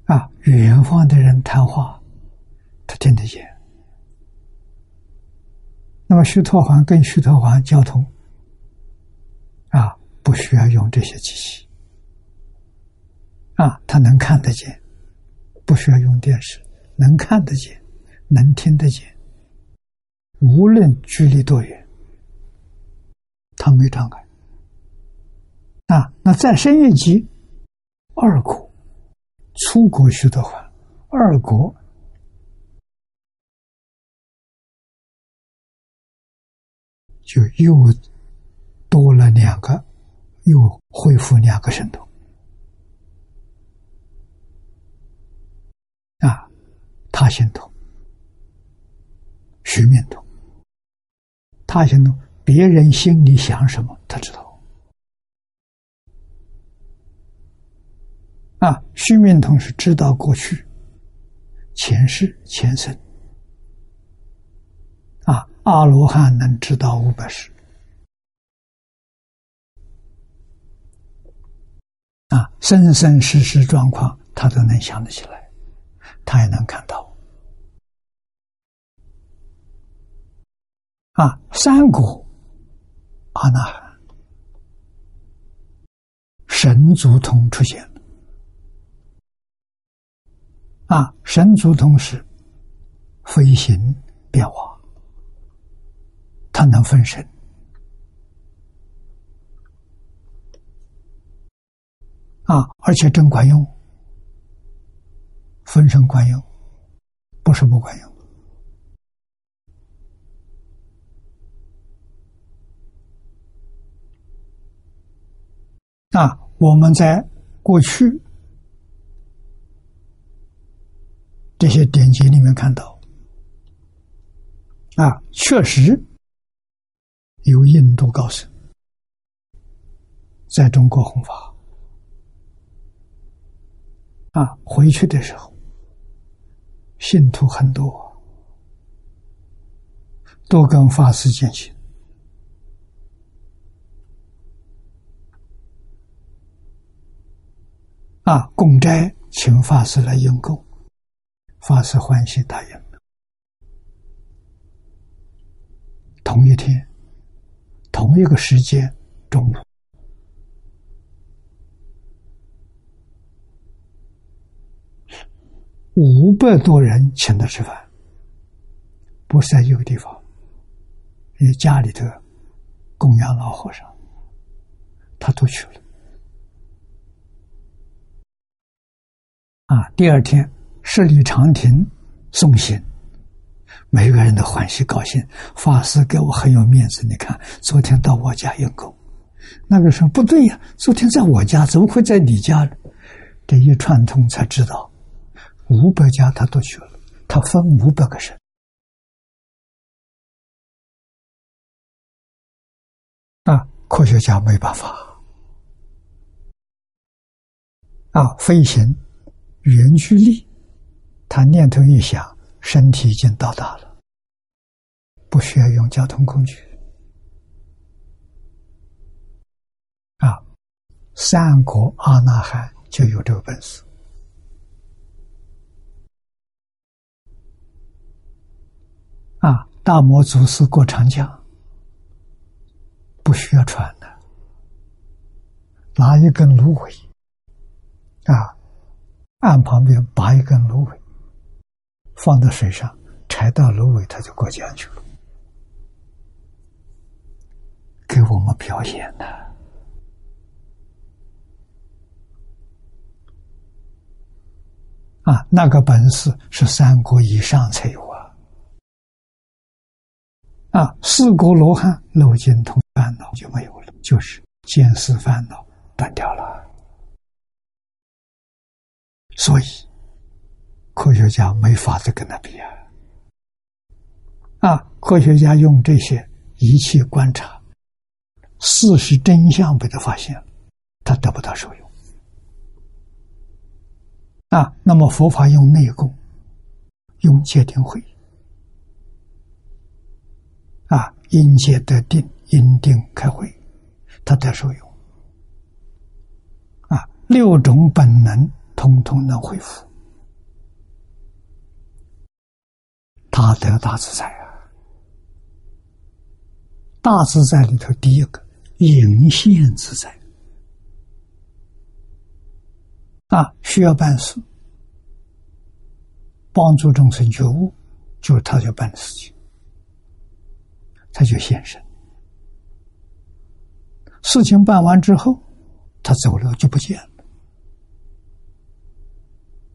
啊，远方的人谈话，他听得见。那么虚陀环跟虚陀环交通，啊，不需要用这些机器。啊，他能看得见。不需要用电视，能看得见，能听得见，无论距离多远，他没障碍。啊，那再深一级，二国，出国去的话，二国就又多了两个，又恢复两个神通。啊，他心通，虚面通。他心通，别人心里想什么，他知道。啊，虚面通是知道过去、前世、前生。啊，阿罗汉能知道五百世。啊，生生世世状况，他都能想得起来。他也能看到。啊，三国阿那神足通出现了。啊，神足通是飞行变化，他能分身啊，而且真管用。分身管用，不是不管用。啊，我们在过去这些典籍里面看到，啊，确实有印度高僧在中国弘法，啊，回去的时候。信徒很多，都跟法师见行啊，供斋请法师来应供，法师欢喜答应了。同一天，同一个时间，中午。五百多人请他吃饭，不是在一个地方，你家里头供养老和尚，他都去了。啊，第二天十里长亭送行，每个人都欢喜高兴。法师给我很有面子，你看，昨天到我家用功，那个时候不对呀，昨天在我家，怎么会在你家？这一串通才知道。五百家他都去了，他分五百个省。啊，科学家没办法。啊，飞行远距离，他念头一想，身体已经到达了，不需要用交通工具。啊，三国阿那含就有这个本事。啊大魔祖师过长江，不需要船的，拿一根芦苇，啊，岸旁边拔一根芦苇，放到水上，踩到芦苇，他就过江去了，给我们表演的。啊，那个本事是三国以上才有啊！四国罗汉漏尽通烦恼就没有了，就是见思烦恼断掉了。所以，科学家没法子跟他比啊！啊，科学家用这些仪器观察，事实真相被他发现了，他得不到受用。啊，那么佛法用内功，用戒定慧，啊，因戒得定，因定开慧，它得受用。啊，六种本能通通能恢复，他得大自在啊！大自在里头，第一个隐现自在。啊，需要办事，帮助众生觉悟，就是他要办的事情，他就现身。事情办完之后，他走了就不见了。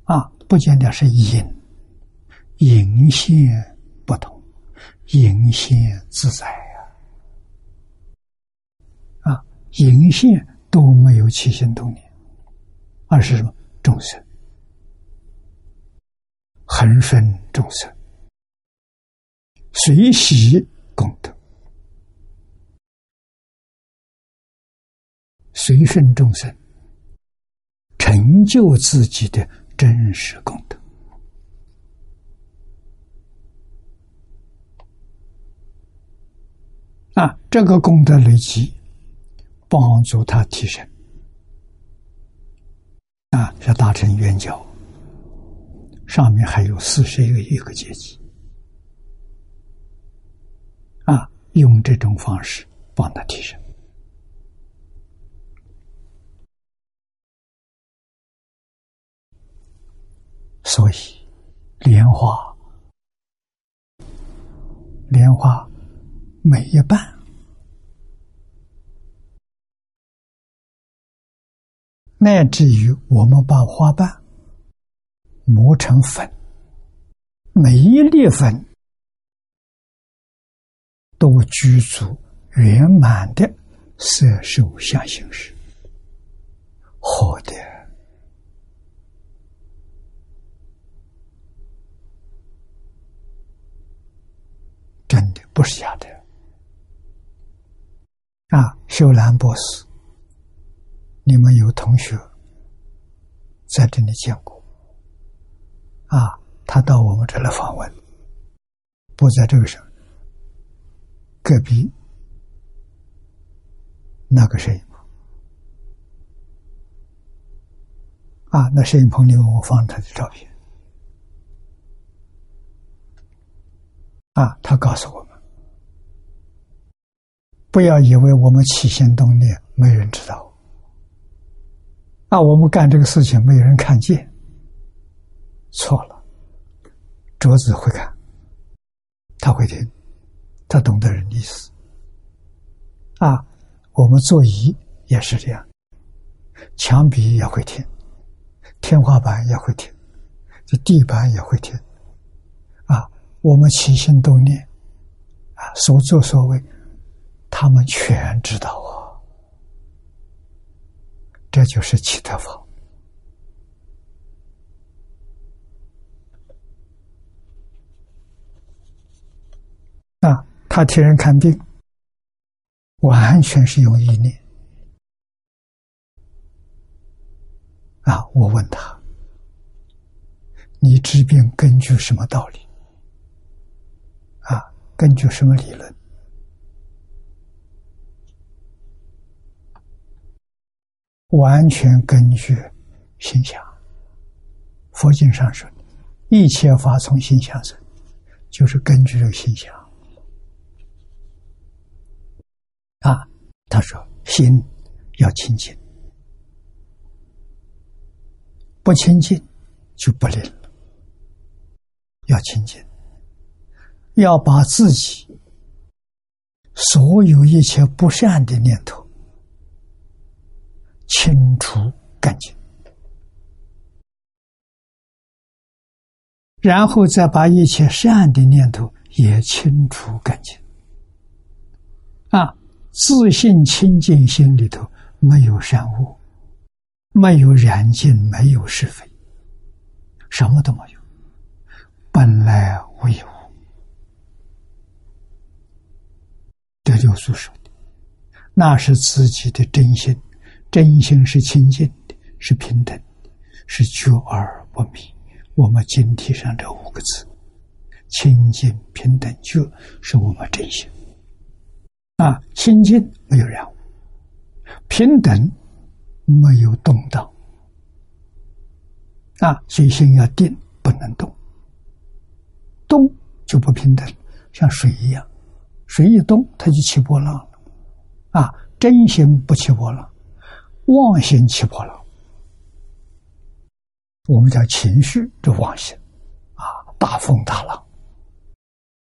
啊，不见的是隐，隐现不同，隐现自在呀。啊，隐现都没有起心动念。二是什么？众生，恒顺众生，随喜功德，随顺众生，成就自己的真实功德。啊，这个功德累积，帮助他提升。啊，要达成圆角，上面还有四十一个一个阶级，啊，用这种方式帮他提升。所以，莲花，莲花每一瓣。乃至于我们把花瓣磨成粉，每一粒粉都居住圆满的色受相形式，好的，真的不是假的啊！秀兰博士。你们有同学在这里见过啊？他到我们这来访问，不在这个省，隔壁那个摄影棚。啊，那摄影棚里面我放他的照片。啊，他告诉我们，不要以为我们起心动念没人知道。那我们干这个事情没有人看见，错了。桌子会看，他会听，他懂得人的意思。啊，我们座椅也是这样，墙壁也会听，天花板也会听，这地板也会听。啊，我们起心动念，啊，所作所为，他们全知道啊。这就是起德法啊！他替人看病，完全是用意念啊！我问他：“你治病根据什么道理？啊？根据什么理论？”完全根据心想，佛经上说，一切法从心想生，就是根据这个心想。他说：“心要清净，不清净就不灵了。要清净，要把自己所有一切不善的念头清除干净，然后再把一切善的念头也清除干净。啊！”自信清净心里头没有善恶，没有染净，没有是非，什么都没有，本来无一物。这就所说的，那是自己的真心，真心是清净的，是平等的，是觉而不迷。我们经题上这五个字：清净、平等、觉，是我们真心。啊，清净没有染污，平等没有动荡，啊，所以心要定，不能动，动就不平等，像水一样，水一动它就起波浪了，啊，真心不起波浪，妄心起波浪，我们叫情绪的妄心，啊，大风大浪，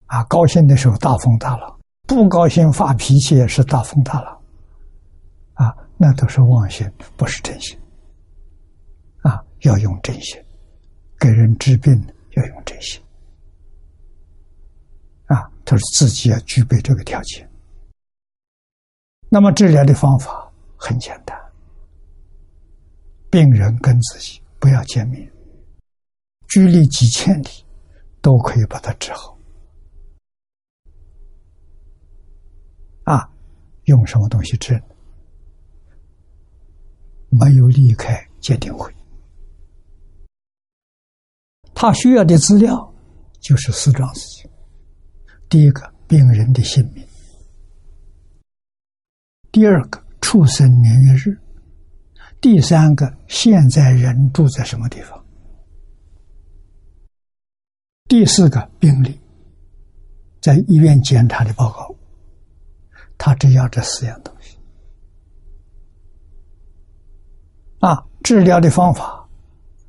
啊，高兴的时候大风大浪。不高兴发脾气也是大风大浪，啊，那都是妄心，不是真心。啊，要用真心，给人治病要用真心。啊，他是自己要具备这个条件。那么治疗的方法很简单，病人跟自己不要见面，距离几千里，都可以把它治好。用什么东西治？没有离开鉴定会，他需要的资料就是四桩事情：第一个，病人的姓名；第二个，出生年月日；第三个，现在人住在什么地方；第四个，病历，在医院检查的报告。他只要这四样东西啊！治疗的方法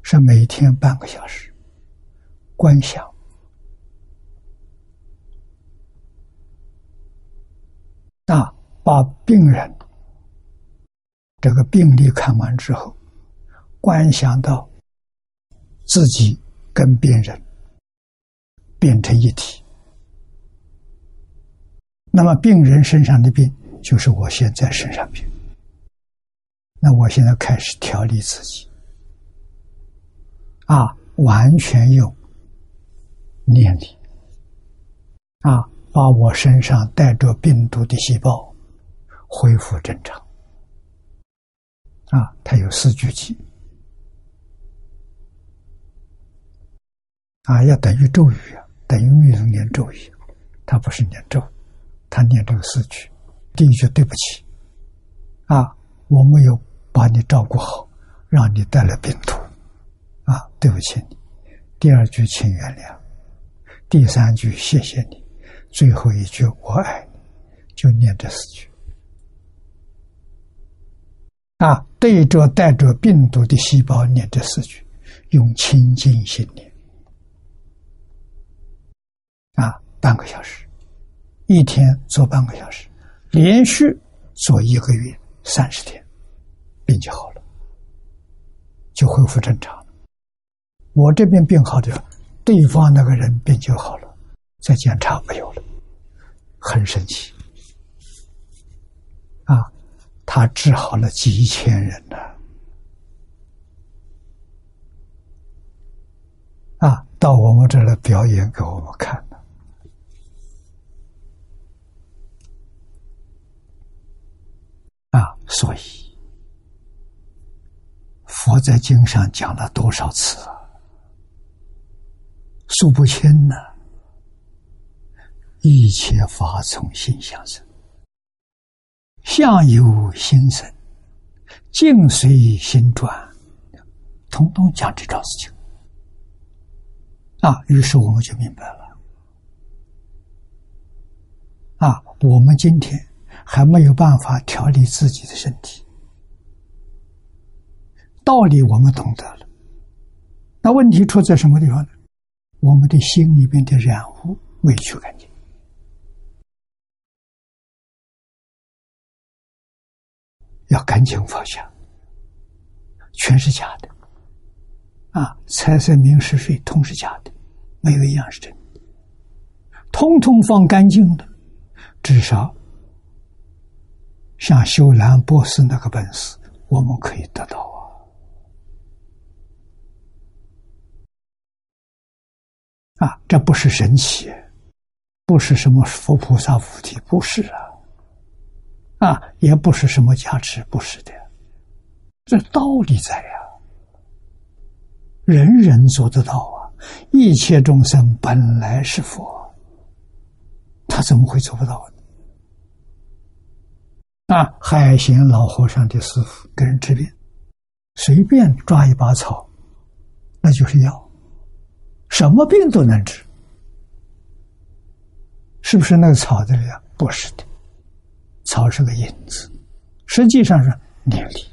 是每天半个小时观想啊，把病人这个病例看完之后，观想到自己跟病人变成一体。那么病人身上的病，就是我现在身上病。那我现在开始调理自己，啊，完全用念力，啊，把我身上带着病毒的细胞恢复正常。啊，它有四句偈，啊，要等于咒语啊，等于密宗念咒语，它不是念咒。他念这个四句，第一句对不起，啊，我没有把你照顾好，让你带来病毒，啊，对不起你。第二句请原谅，第三句谢谢你，最后一句我爱你，就念这四句。啊，对着带着病毒的细胞念这四句，用清净心念，啊，半个小时。一天做半个小时，连续做一个月三十天，病就好了，就恢复正常了。我这边病好的，对方那个人病就好了，再检查没有了，很神奇。啊，他治好了几千人呢！啊，到我们这儿来表演给我们看。啊，所以佛在经上讲了多少次啊？数不清呢。一切法从心想生，相由心生，境随心转，通通讲这桩事情。啊，于是我们就明白了。啊，我们今天。还没有办法调理自己的身体。道理我们懂得了，那问题出在什么地方呢？我们的心里边的染污未去干净，要赶紧放下，全是假的。啊，财色名食睡，通是假的，没有一样是真的。通通放干净的，至少像修兰波斯那个本事，我们可以得到啊！啊，这不是神奇，不是什么佛菩萨菩提，不是啊，啊，也不是什么加持，不是的，这道理在呀。人人做得到啊！一切众生本来是佛，他怎么会做不到呢？啊！海贤老和尚的师傅给人治病，随便抓一把草，那就是药，什么病都能治。是不是那个草的呀？不是的，草是个影子，实际上是念力。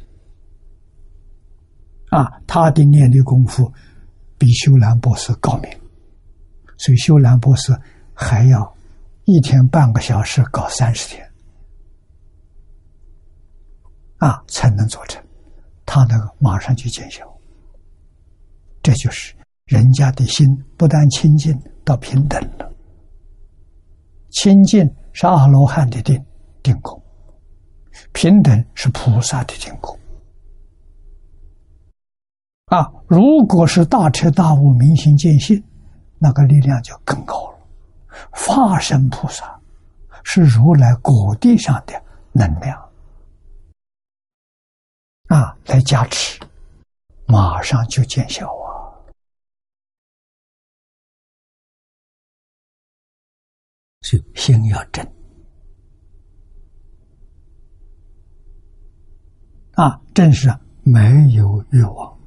啊，他的念力功夫比修兰博士高明，所以修兰博士还要一天半个小时搞三十天，啊，才能做成。他那个马上就见效。这就是人家的心不但清净到平等了，清净是阿罗汉的定定功，平等是菩萨的定功。啊，如果是大彻大悟、明心见性，那个力量就更高了。化身菩萨是如来果地上的能量，啊，来加持，马上就见效啊！所以心要正啊，正是没有欲望。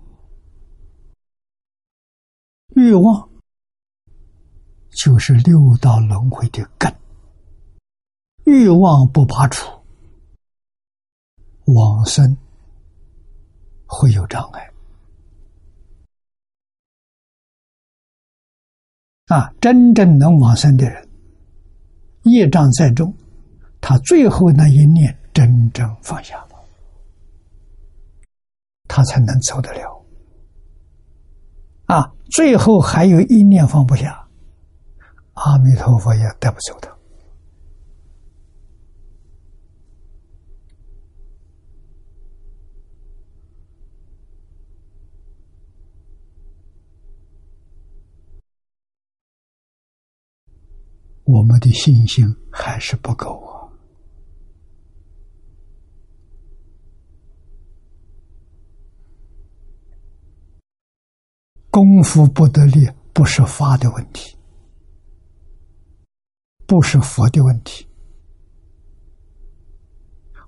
欲望就是六道轮回的根，欲望不拔除，往生会有障碍。啊，真正能往生的人，业障再重，他最后那一念真正放下了，他才能走得了。啊，最后还有一念放不下，阿弥陀佛也带不走他。我们的信心还是不够啊。功夫不得力，不是法的问题，不是佛的问题，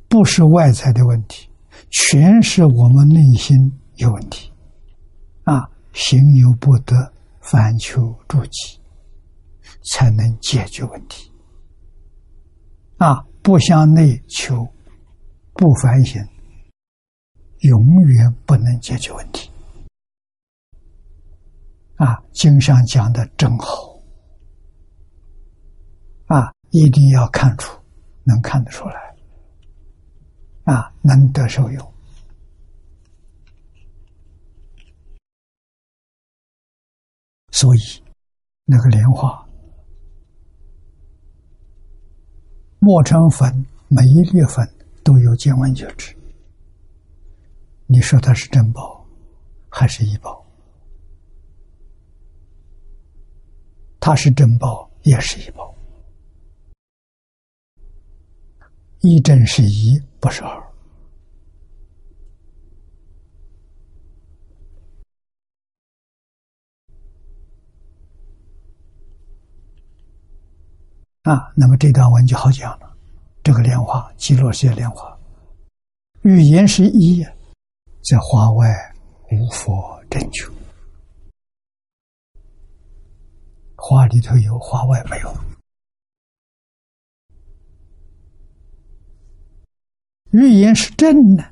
不是外在的问题，全是我们内心有问题。啊，行有不得，反求诸己，才能解决问题。啊，不向内求，不反省，永远不能解决问题。啊，经上讲的真好，啊，一定要看出，能看得出来，啊，能得受用。所以，那个莲花磨成粉，每一粒粉都有见闻觉知。你说它是珍宝，还是异宝？它是珍宝，也是一宝。一真是一，不是二。啊，那么这段文就好讲了。这个莲花，极乐世界莲花，语言是一，在花外无佛真求。花里头有，花外没有。语言是正呢，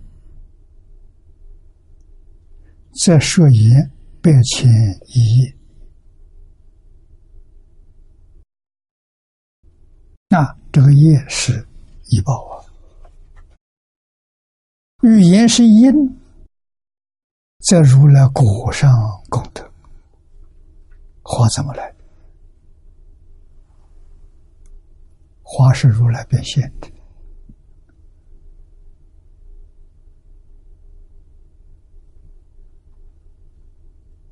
则说言百千一。那这个业是医报啊。语言是因，则如来果上功德。花怎么来？花是如来变现的。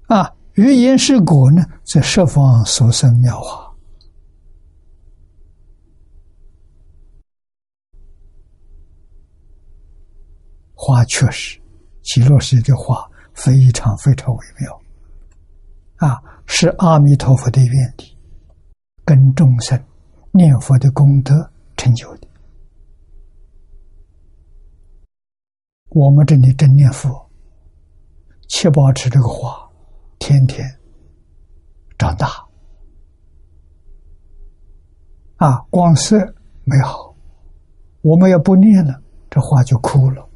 啊，语言是果呢，在十方所生妙法。花确实，极乐世界的花非常非常微妙，啊，是阿弥陀佛的愿力，跟众生念佛的功德成就的。我们这里真念佛，七宝池这个花，天天长大，啊，光色美好，我们要不念了，这花就枯了。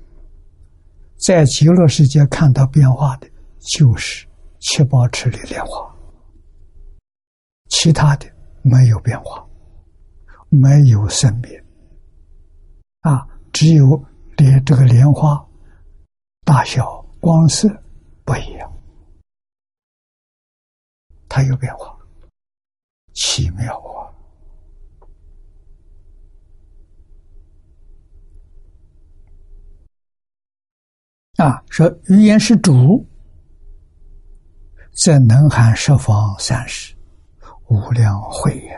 在极乐世界看到变化的，就是七宝池里莲花，其他的没有变化，没有生灭，啊，只有莲这个莲花大小、光色不一样，它有变化，奇妙啊！啊，说语言是主，则能含十方三世无量慧也；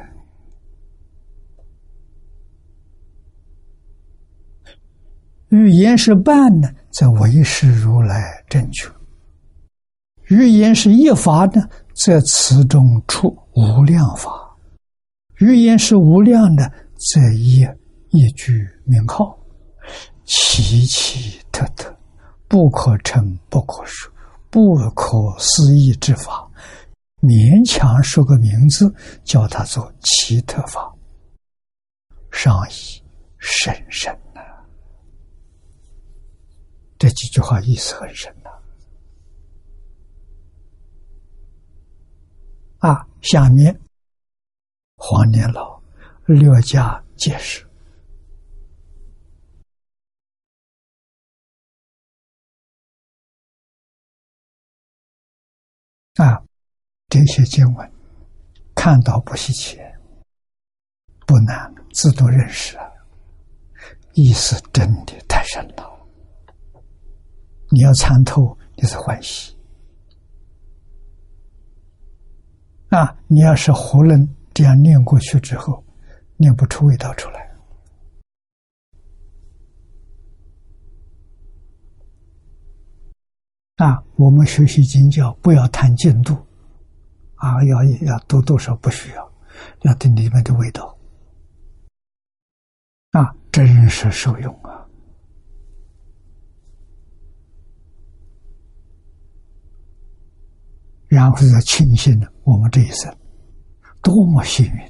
语言是伴呢，则为是如来正觉；语言是一法呢，则此中出无量法；语言是无量的，则一一句名号，奇奇特特。不可称，不可说，不可思议之法，勉强说个名字，叫他做奇特法，上意甚深呐。这几句话意思很深呐。啊，下面黄年老略加解释。啊，这些经文看到不稀奇，不难自都认识啊。意思真的太深了，你要参透，你是欢喜啊。你要是囫囵这样念过去之后，念不出味道出来。啊，我们学习经教不要谈进度，啊，要要多多少不需要，要听里面的味道，啊，真是受用啊！然后要庆幸我们这一生多么幸运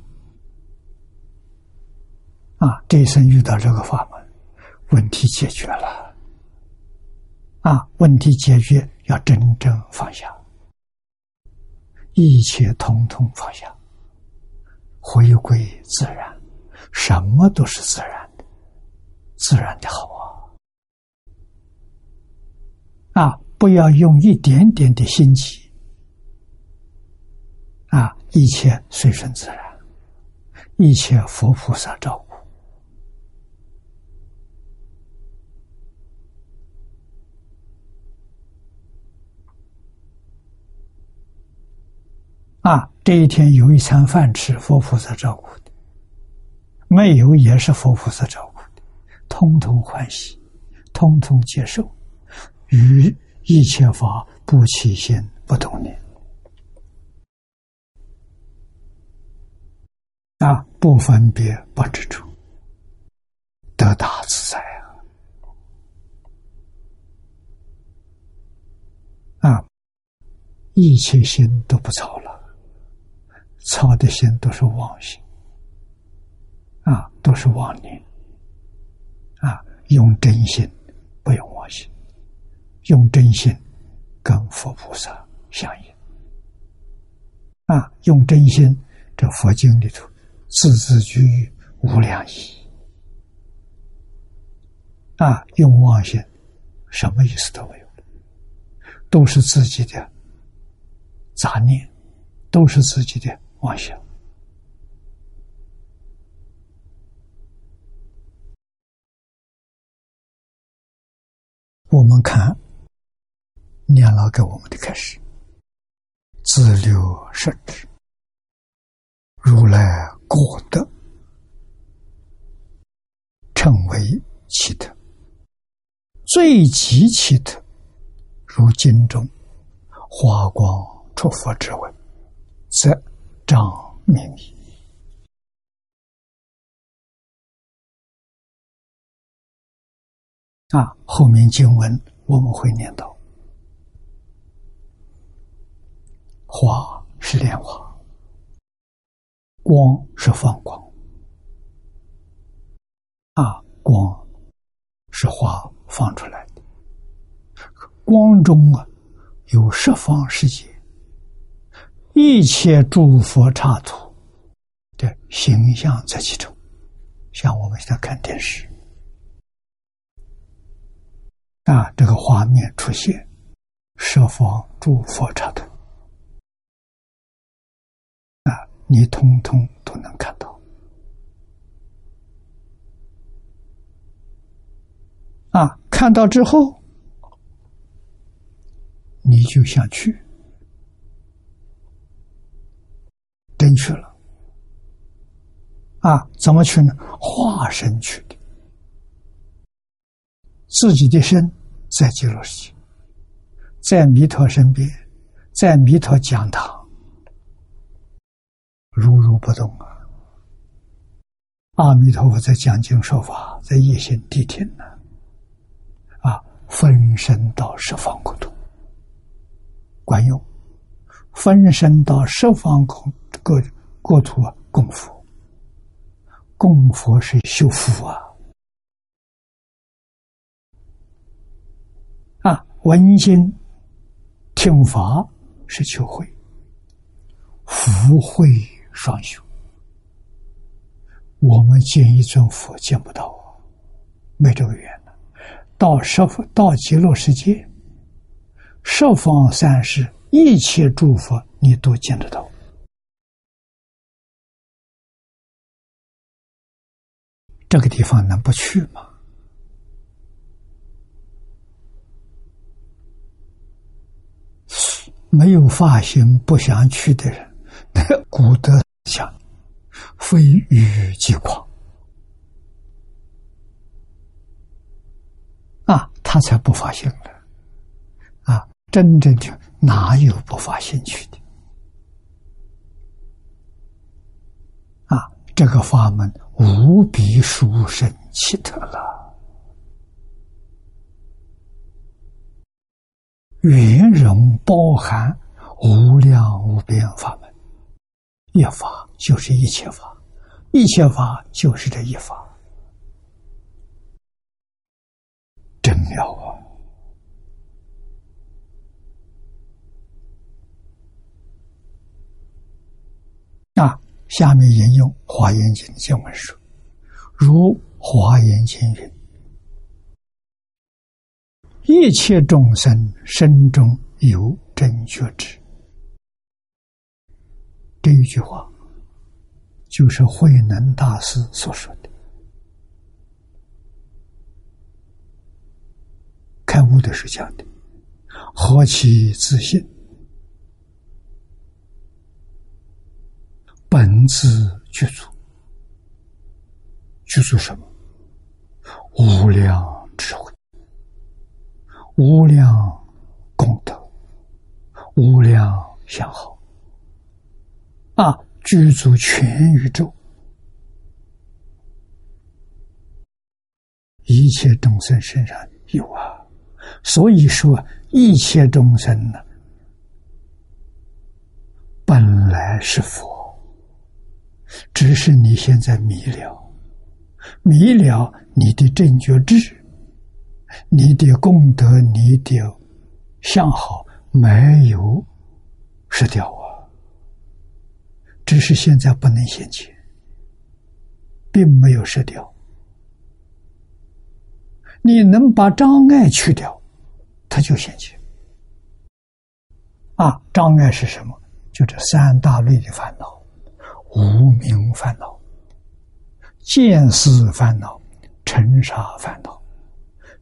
啊！这一生遇到这个法门，问题解决了。啊，问题解决要真正放下，一切统统放下，回归自然，什么都是自然的，自然的好啊！啊，不要用一点点的心机，啊，一切随顺自然，一切佛菩萨照顾。啊，这一天有一餐饭吃，佛菩萨照顾的；没有也是佛菩萨照顾的，通通欢喜，通通接受，与一切法不起心不动念，啊，不分别不执着，得大自在啊！啊，一切心都不操了。操的心都是妄心，啊，都是妄念，啊，用真心，不用妄心。用真心跟佛菩萨相应啊！用真心，这佛经里头字字句句无量义啊！用妄心，什么意思都没有，都是自己的杂念，都是自己的妄想。我们看。念老给我们的开始，自留设置，如来果德，称为奇特，最极奇特，如经中华光出佛之文，则障明矣。啊，后面经文我们会念到。花是莲花，光是放光，啊，光是花放出来的。光中啊，有十方世界，一切诸佛刹土的形象在其中。像我们现在看电视，啊，这个画面出现，十方诸佛刹土。啊你通通都能看到啊！看到之后，你就想去，去了啊？怎么去呢？化身去的，自己的身在极乐世界，在弥陀身边，在弥陀讲堂。如如不动啊！阿弥陀佛在讲经说法，在夜行谛听呢。啊，分身到十方国土，管用；分身到十方国各国土，供佛。供佛是修福啊！啊，闻经听法是求慧，福慧。双修，我们见一尊佛见不到，没这个缘了。到十到极乐世界，十方三世一切诸佛，你都见得到。这个地方能不去吗？没有发心不想去的人，古德。想，非欲即狂啊，他才不发现了啊！真正的哪有不发兴趣的啊？这个法门无比殊胜奇特了，圆融包含无量无边法门。一法就是一切法，一切法就是这一法，真妙啊！啊，下面引用《华严经》的经文说：“如《华严经》云，一切众生身中有真觉知。”这一句话，就是慧能大师所说的。开悟的是讲的，何其自信，本自具足，具足什么？无量智慧，无量功德，无量相好。啊，居住全宇宙，一切众生身上有啊，所以说一切众生呢，本来是佛，只是你现在迷了，迷了你的正觉智，你的功德，你的相好没有失掉啊，只是现在不能现前，并没有失掉。你能把障碍去掉，它就现前。啊，障碍是什么？就这三大类的烦恼：无名烦恼、见思烦恼、尘沙烦恼。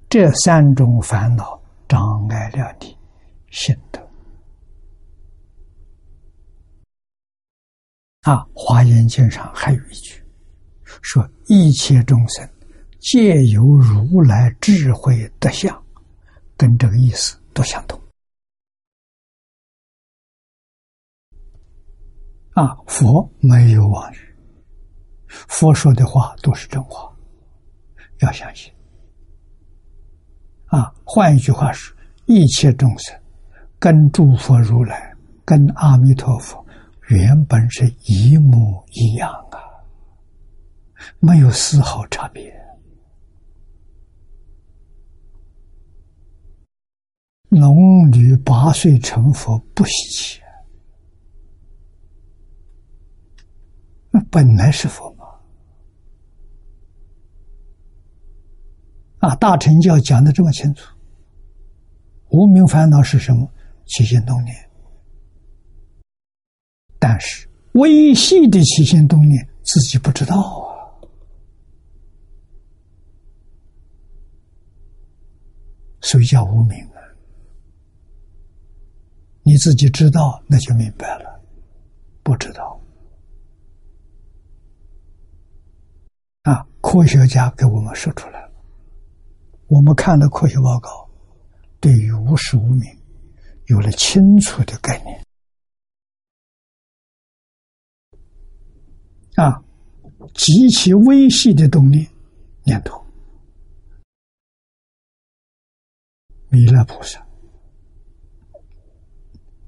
这三种烦恼障碍了你心德。啊，《华严经》上还有一句说：“一切众生。”皆由如来智慧德相，跟这个意思都相同。啊，佛没有妄语，佛说的话都是真话，要相信。啊，换一句话说，一切众生跟诸佛如来、跟阿弥陀佛原本是一模一样啊，没有丝毫差别。龙女八岁成佛不稀奇，那本来是佛嘛。啊，大乘教讲的这么清楚，无名烦恼是什么？起心动念。但是微细的起心动念自己不知道啊，所以叫无名。你自己知道，那就明白了；不知道，啊，科学家给我们说出来了。我们看了科学报告，对于无始无名有了清楚的概念。啊，极其微细的动念念头，弥勒菩萨。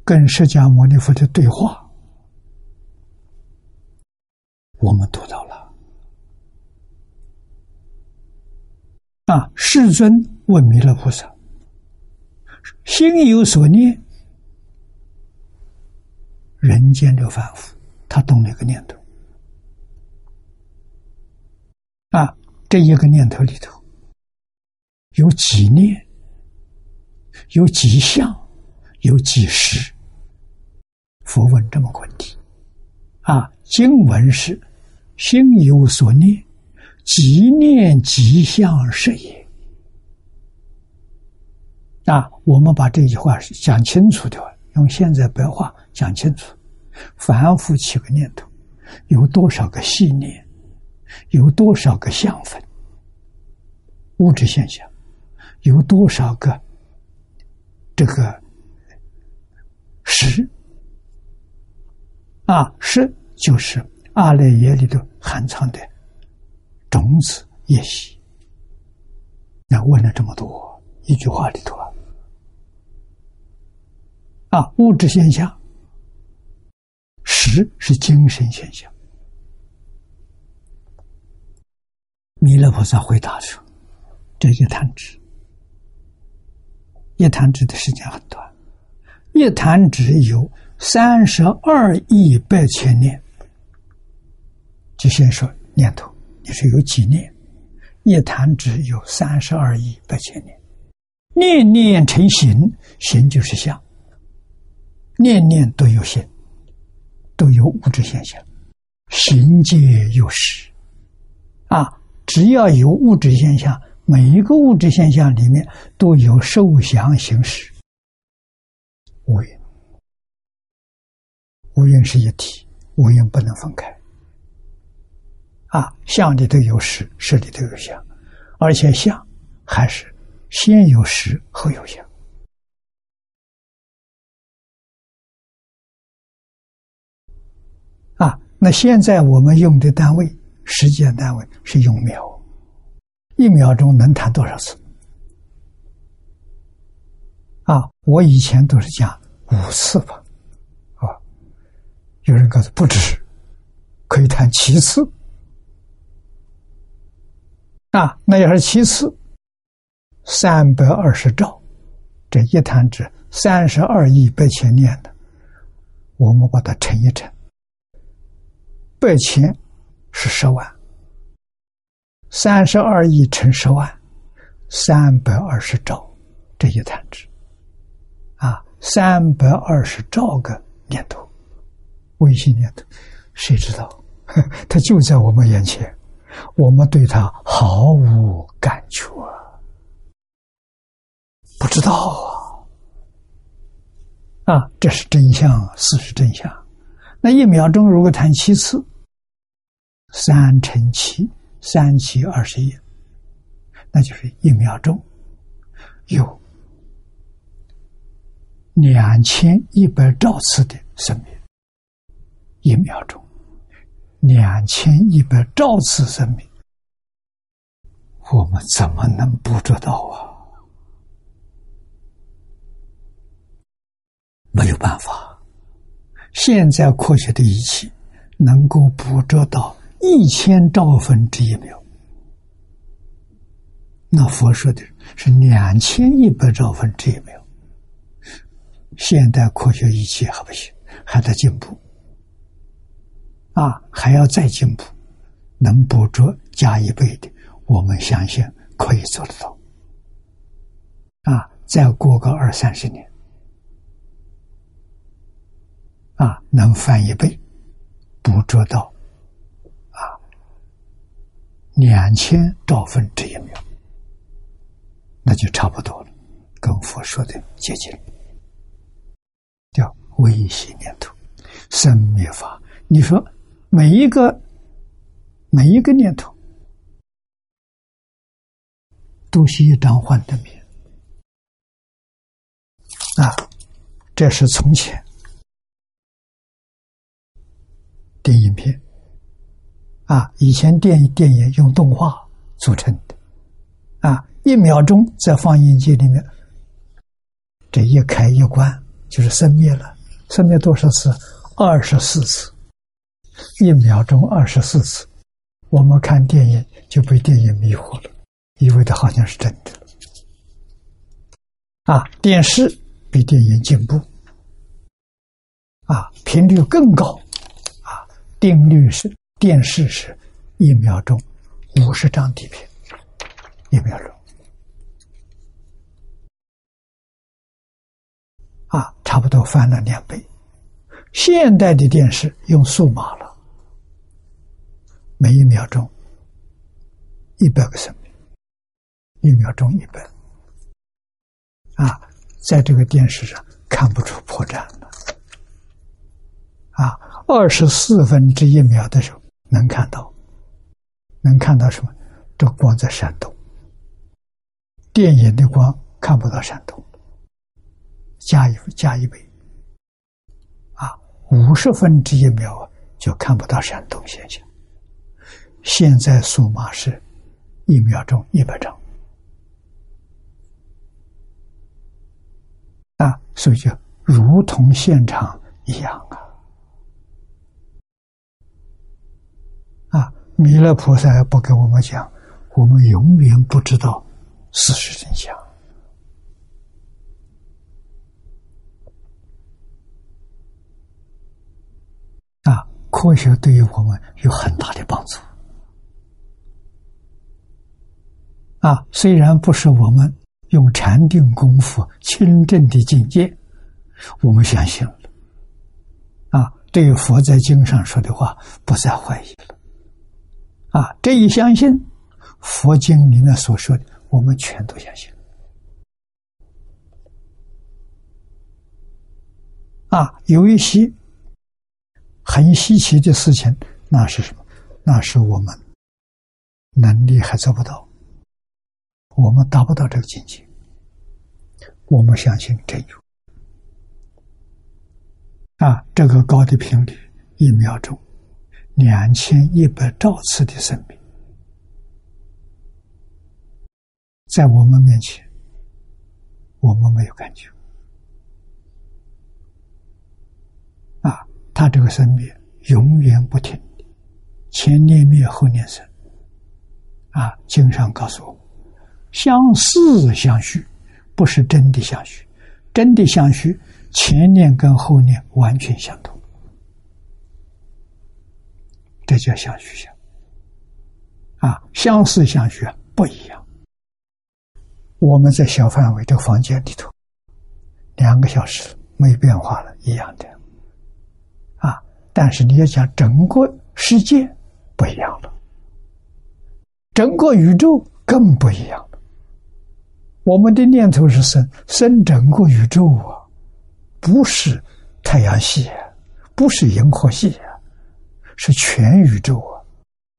跟释迦牟尼佛的对话，我们读到了。啊，世尊问弥勒菩萨：“心有所念，人间的凡夫，他动了一个念头。啊，这一个念头里头有几念，有几相，有几时。”佛问这么个问题，啊，经文是心有所念，即念即相是也。啊，我们把这句话讲清楚的话，用现在白话讲清楚：凡夫起个念头，有多少个信念，有多少个相分，物质现象，有多少个这个实。啊，是就是阿赖耶里头含藏的种子业习。那问了这么多，一句话里头啊，啊，物质现象，实是精神现象。弥勒菩萨回答说：“这一弹指，一弹指的时间很短，一弹指有。”三十二亿百千年，就先说念头，你是有几念？一弹指有三十二亿八千年，念念成形，形就是相，念念都有形，都有物质现象，形界有实。啊，只要有物质现象，每一个物质现象里面都有受想行识，无云。无云是一体，无云不能分开。啊，相里头有实，实里头有相，而且相还是先有实后有相。啊，那现在我们用的单位，时间单位是用秒，一秒钟能弹多少次？啊，我以前都是讲五次吧。啊有人告诉不止，可以弹七次。啊，那也是其次，三百二十兆，这一弹指三十二亿百千年的，我们把它乘一乘，百千是十万，三十二亿乘十万，三百二十兆这一弹指，啊，三百二十兆个念头，微信念头，谁知道？它就在我们眼前。我们对他毫无感觉，不知道啊！啊，这是真相，事实真相。那一秒钟如果弹七次，三乘七，三七二十一，那就是一秒钟有两千一百兆次的生命，一秒钟。两千一百兆次生命，我们怎么能捕捉到啊？没有办法。现在科学的仪器能够捕捉到一千兆分之一秒，那佛说的是两千一百兆分之一秒。现代科学仪器还不行，还在进步。啊，还要再进步，能捕捉加一倍的，我们相信可以做得到。啊，再过个二三十年，啊，能翻一倍，捕捉到啊两千兆分之一秒，那就差不多了，跟佛说的接近，叫微细念头，生灭法。你说？每一个每一个念头，都是一张幻灯片啊！这是从前电影片啊，以前电电影用动画组成的啊，一秒钟在放映机里面，这一开一关就是生灭了，生灭多少次？二十四次。一秒钟二十四次，我们看电影就被电影迷惑了，以为的好像是真的。啊，电视比电影进步，啊，频率更高，啊，定律是电视是一秒钟五十张底片，一秒钟，啊，差不多翻了两倍。现代的电视用数码了，每一秒钟一百个生命，一秒钟一百，啊，在这个电视上看不出破绽了，啊，二十四分之一秒的时候能看到，能看到什么？这光在闪动，电影的光看不到闪动，加一加一倍。五十分之一秒就看不到闪动现象。现在数码是一秒钟一百张啊，所以就如同现场一样啊！啊，弥勒菩萨不跟我们讲，我们永远不知道事实真相。科学对于我们有很大的帮助啊！虽然不是我们用禅定功夫清正的境界，我们相信了啊！对于佛在经上说的话，不再怀疑了啊！这一相信，佛经里面所说的，我们全都相信啊！有一些。很稀奇的事情，那是什么？那是我们能力还做不到，我们达不到这个境界。我们相信真有啊！这个高的频率，一秒钟两千一百兆次的生命，在我们面前，我们没有感觉啊。他这个生灭永远不停，前念灭后念生，啊，经上告诉我，相似相续，不是真的相续，真的相续，前念跟后念完全相同，这叫相续相。啊，相似相续不一样。我们在小范围这个房间里头，两个小时没变化了，一样的。但是你要讲整个世界不一样了，整个宇宙更不一样了。我们的念头是生生整个宇宙啊，不是太阳系，不是银河系啊，是全宇宙啊。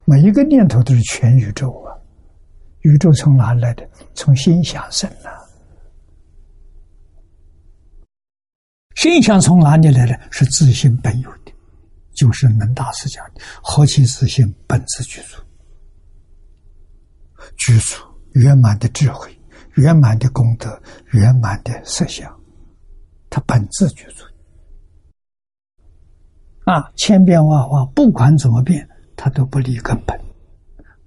每一个念头都是全宇宙啊！宇宙从哪来的？从心想生啊！心想从哪里来的？是自信本有的，就是能大师讲的“何其自信，本自具足”。具足圆满的智慧，圆满的功德，圆满的色相，它本自具足。啊，千变万化，不管怎么变。他都不离根本，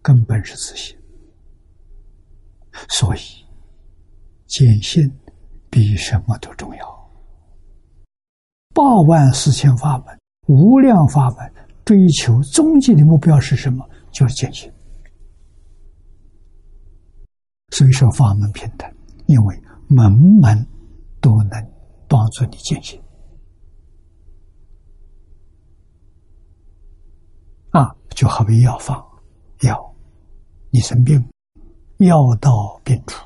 根本是自信，所以见性比什么都重要。八万四千法门，无量法门，追求终极的目标是什么？就是坚信。所以说法门平等，因为门门都能帮助你坚信。啊，就好比药方，药，你生病，药到病除，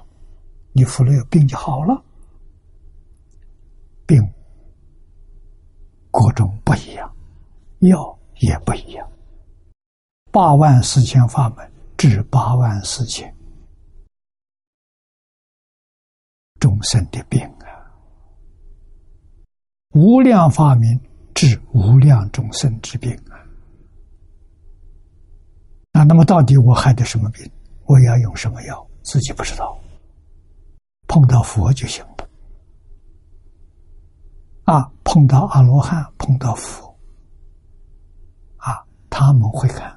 你服了药，病就好了。病各种不一样，药也不一样。八万四千法门治八万四千众生的病啊，无量法门治无量众生之病啊。啊，那么到底我害的什么病？我要用什么药？自己不知道。碰到佛就行了。啊，碰到阿罗汉，碰到佛，他们会看。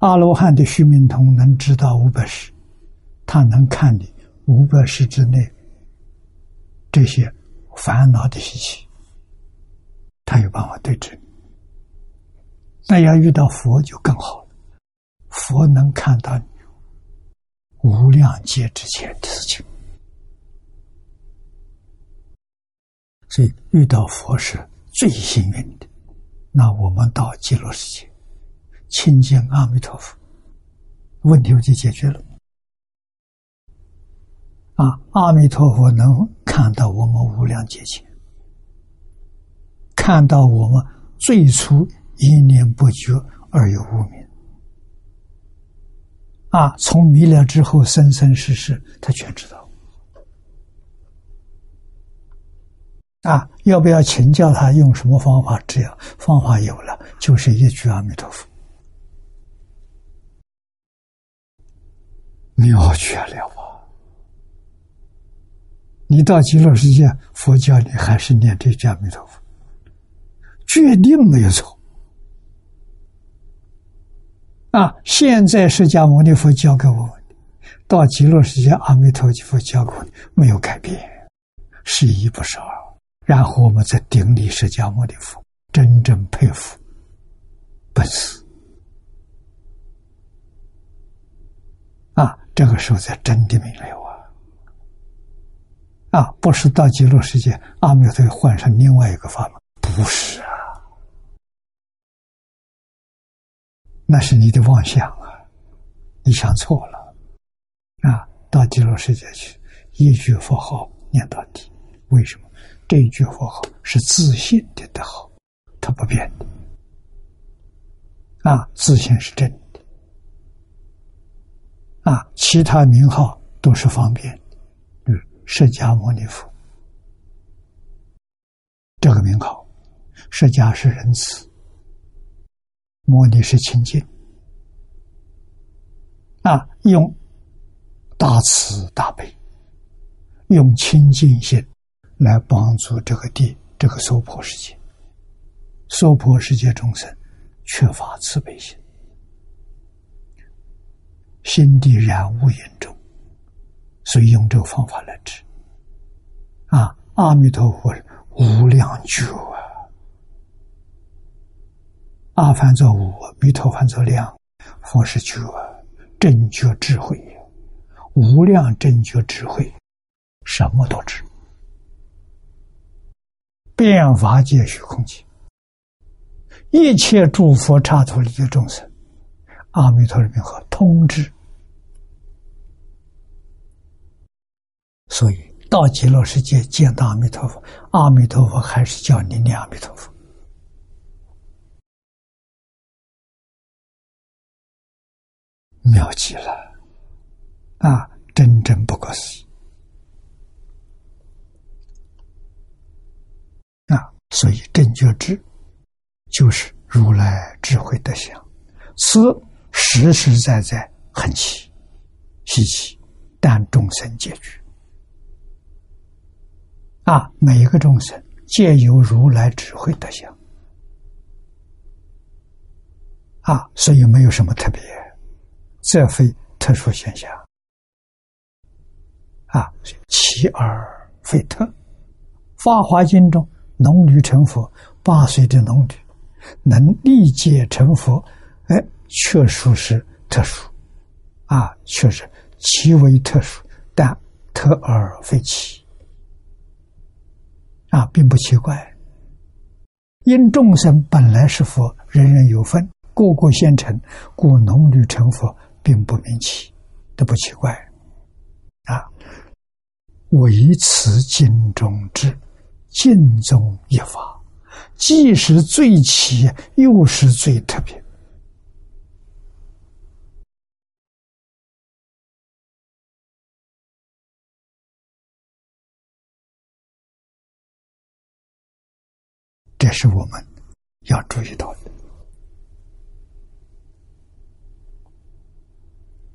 阿罗汉的须弥通能知道五百世，他能看你五百世之内这些烦恼的习气，他有办法对治。那要遇到佛就更好了，佛能看到无量劫之前的事情，所以遇到佛是最幸运的。那我们到极乐世界亲近阿弥陀佛，问题就解决了。啊，阿弥陀佛能看到我们无量劫前，看到我们最初。一念不觉而有无明，啊！从迷了之后，生生世世，他全知道。啊！要不要请教他用什么方法治疗？方法有了，就是一句阿弥陀佛，妙绝了吧？你到极乐世界，佛教你还是念这句阿弥陀佛，决定没有错。啊！现在释迦牟尼佛教给我们，到极乐世界阿弥陀佛教给我的没有改变，是一不是二。然后我们再顶礼释迦牟尼佛，真正佩服本事。啊，这个时候才真的明了啊！啊，不是到极乐世界阿弥陀佛换上另外一个法门，不是啊。那是你的妄想啊！你想错了啊！到极乐世界去，一句佛号念到底。为什么？这一句佛号是自信的的好，它不变的啊！自信是真的啊！其他名号都是方便的，嗯，释迦牟尼佛这个名号，释迦是仁慈。模拟是清净啊，用大慈大悲，用清净心来帮助这个地，这个娑婆世界。娑婆世界众生缺乏慈悲心，心地染污严重，所以用这个方法来治。啊，阿弥陀佛无量觉啊，阿梵作无，弥陀梵作量，佛是觉，正觉智慧，无量正觉智慧，什么都知，变法界虚空界。一切诸佛刹土里的众生，阿弥陀佛和通知，所以到极乐世界见到阿弥陀佛，阿弥陀佛还是叫你念阿弥陀佛，妙极了啊！真正不可思议啊！所以正觉知。就是如来智慧的相，此实实在在很奇稀奇，但众生皆具啊！每一个众生皆有如来智慧的相啊，所以没有什么特别，这非特殊现象啊，奇而非特。《法华经》中，农女成佛，八岁的农女。能历劫成佛，哎，确实是特殊，啊，确实极为特殊，但特而非奇，啊，并不奇怪。因众生本来是佛，人人有份，个个现成，故农女成佛，并不明奇，都不奇怪，啊。唯此经中之尽中一法。既是最奇，又是最特别。这是我们要注意到的，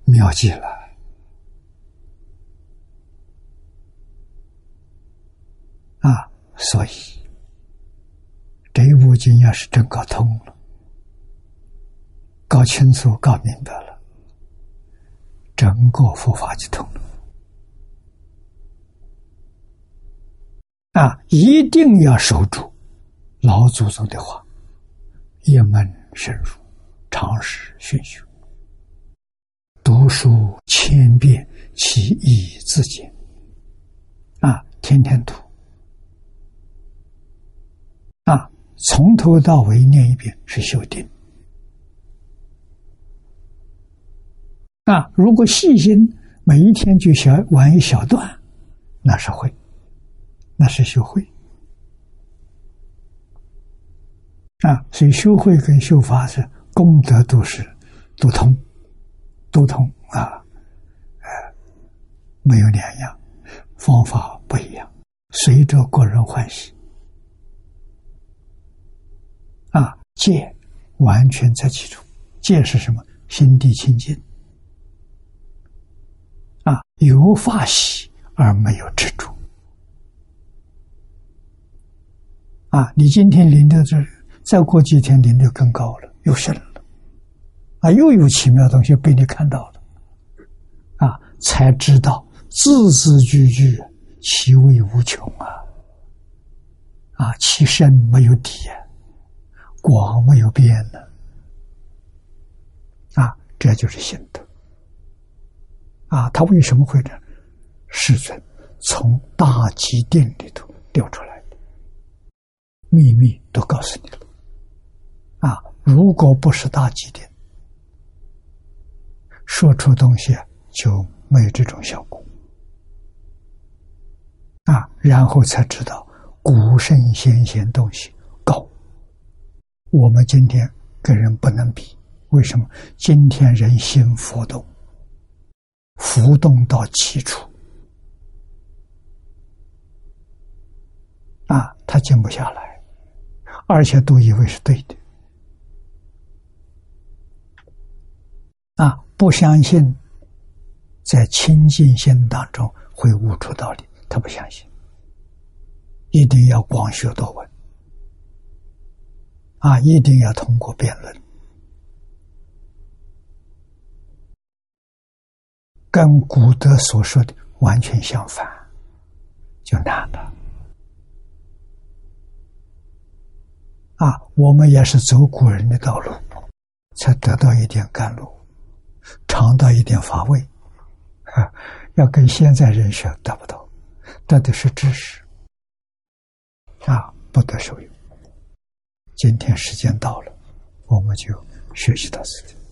妙计了啊！所以。这一部经要是真搞通了，搞清楚、搞明白了，整个佛法就通了。啊，一定要守住老祖宗的话，一门深入，常识熏修，读书千遍，其义自见。啊，天天读。啊。从头到尾念一遍是修定啊！如果细心，每一天就小玩一小段，那是会，那是修会啊！所以修会跟修法是功德都是都通，都通啊！哎，没有两样，方法不一样，随着个人欢喜。啊，戒完全在其中。戒是什么？心地清净。啊，有法喜而没有执着。啊，你今天临的这，再过几天临的更高了，又深了。啊，又有奇妙的东西被你看到了。啊，才知道字字句句其味无穷啊！啊，其深没有底啊！广没有变呢啊，这就是心得啊。他为什么会这样？世尊从大极殿里头调出来的秘密都告诉你了啊。如果不是大极殿，说出东西就没有这种效果啊。然后才知道古圣先贤东西。我们今天跟人不能比，为什么？今天人心浮动，浮动到极处，啊，他静不下来，而且都以为是对的，啊，不相信在清净心当中会悟出道理，他不相信，一定要广学多闻。啊，一定要通过辩论，跟古德所说的完全相反，就难了。啊，我们也是走古人的道路，才得到一点甘露，尝到一点乏味，啊，要跟现在人学得不到，得的是知识，啊，不得受用。今天时间到了，我们就学习到这里。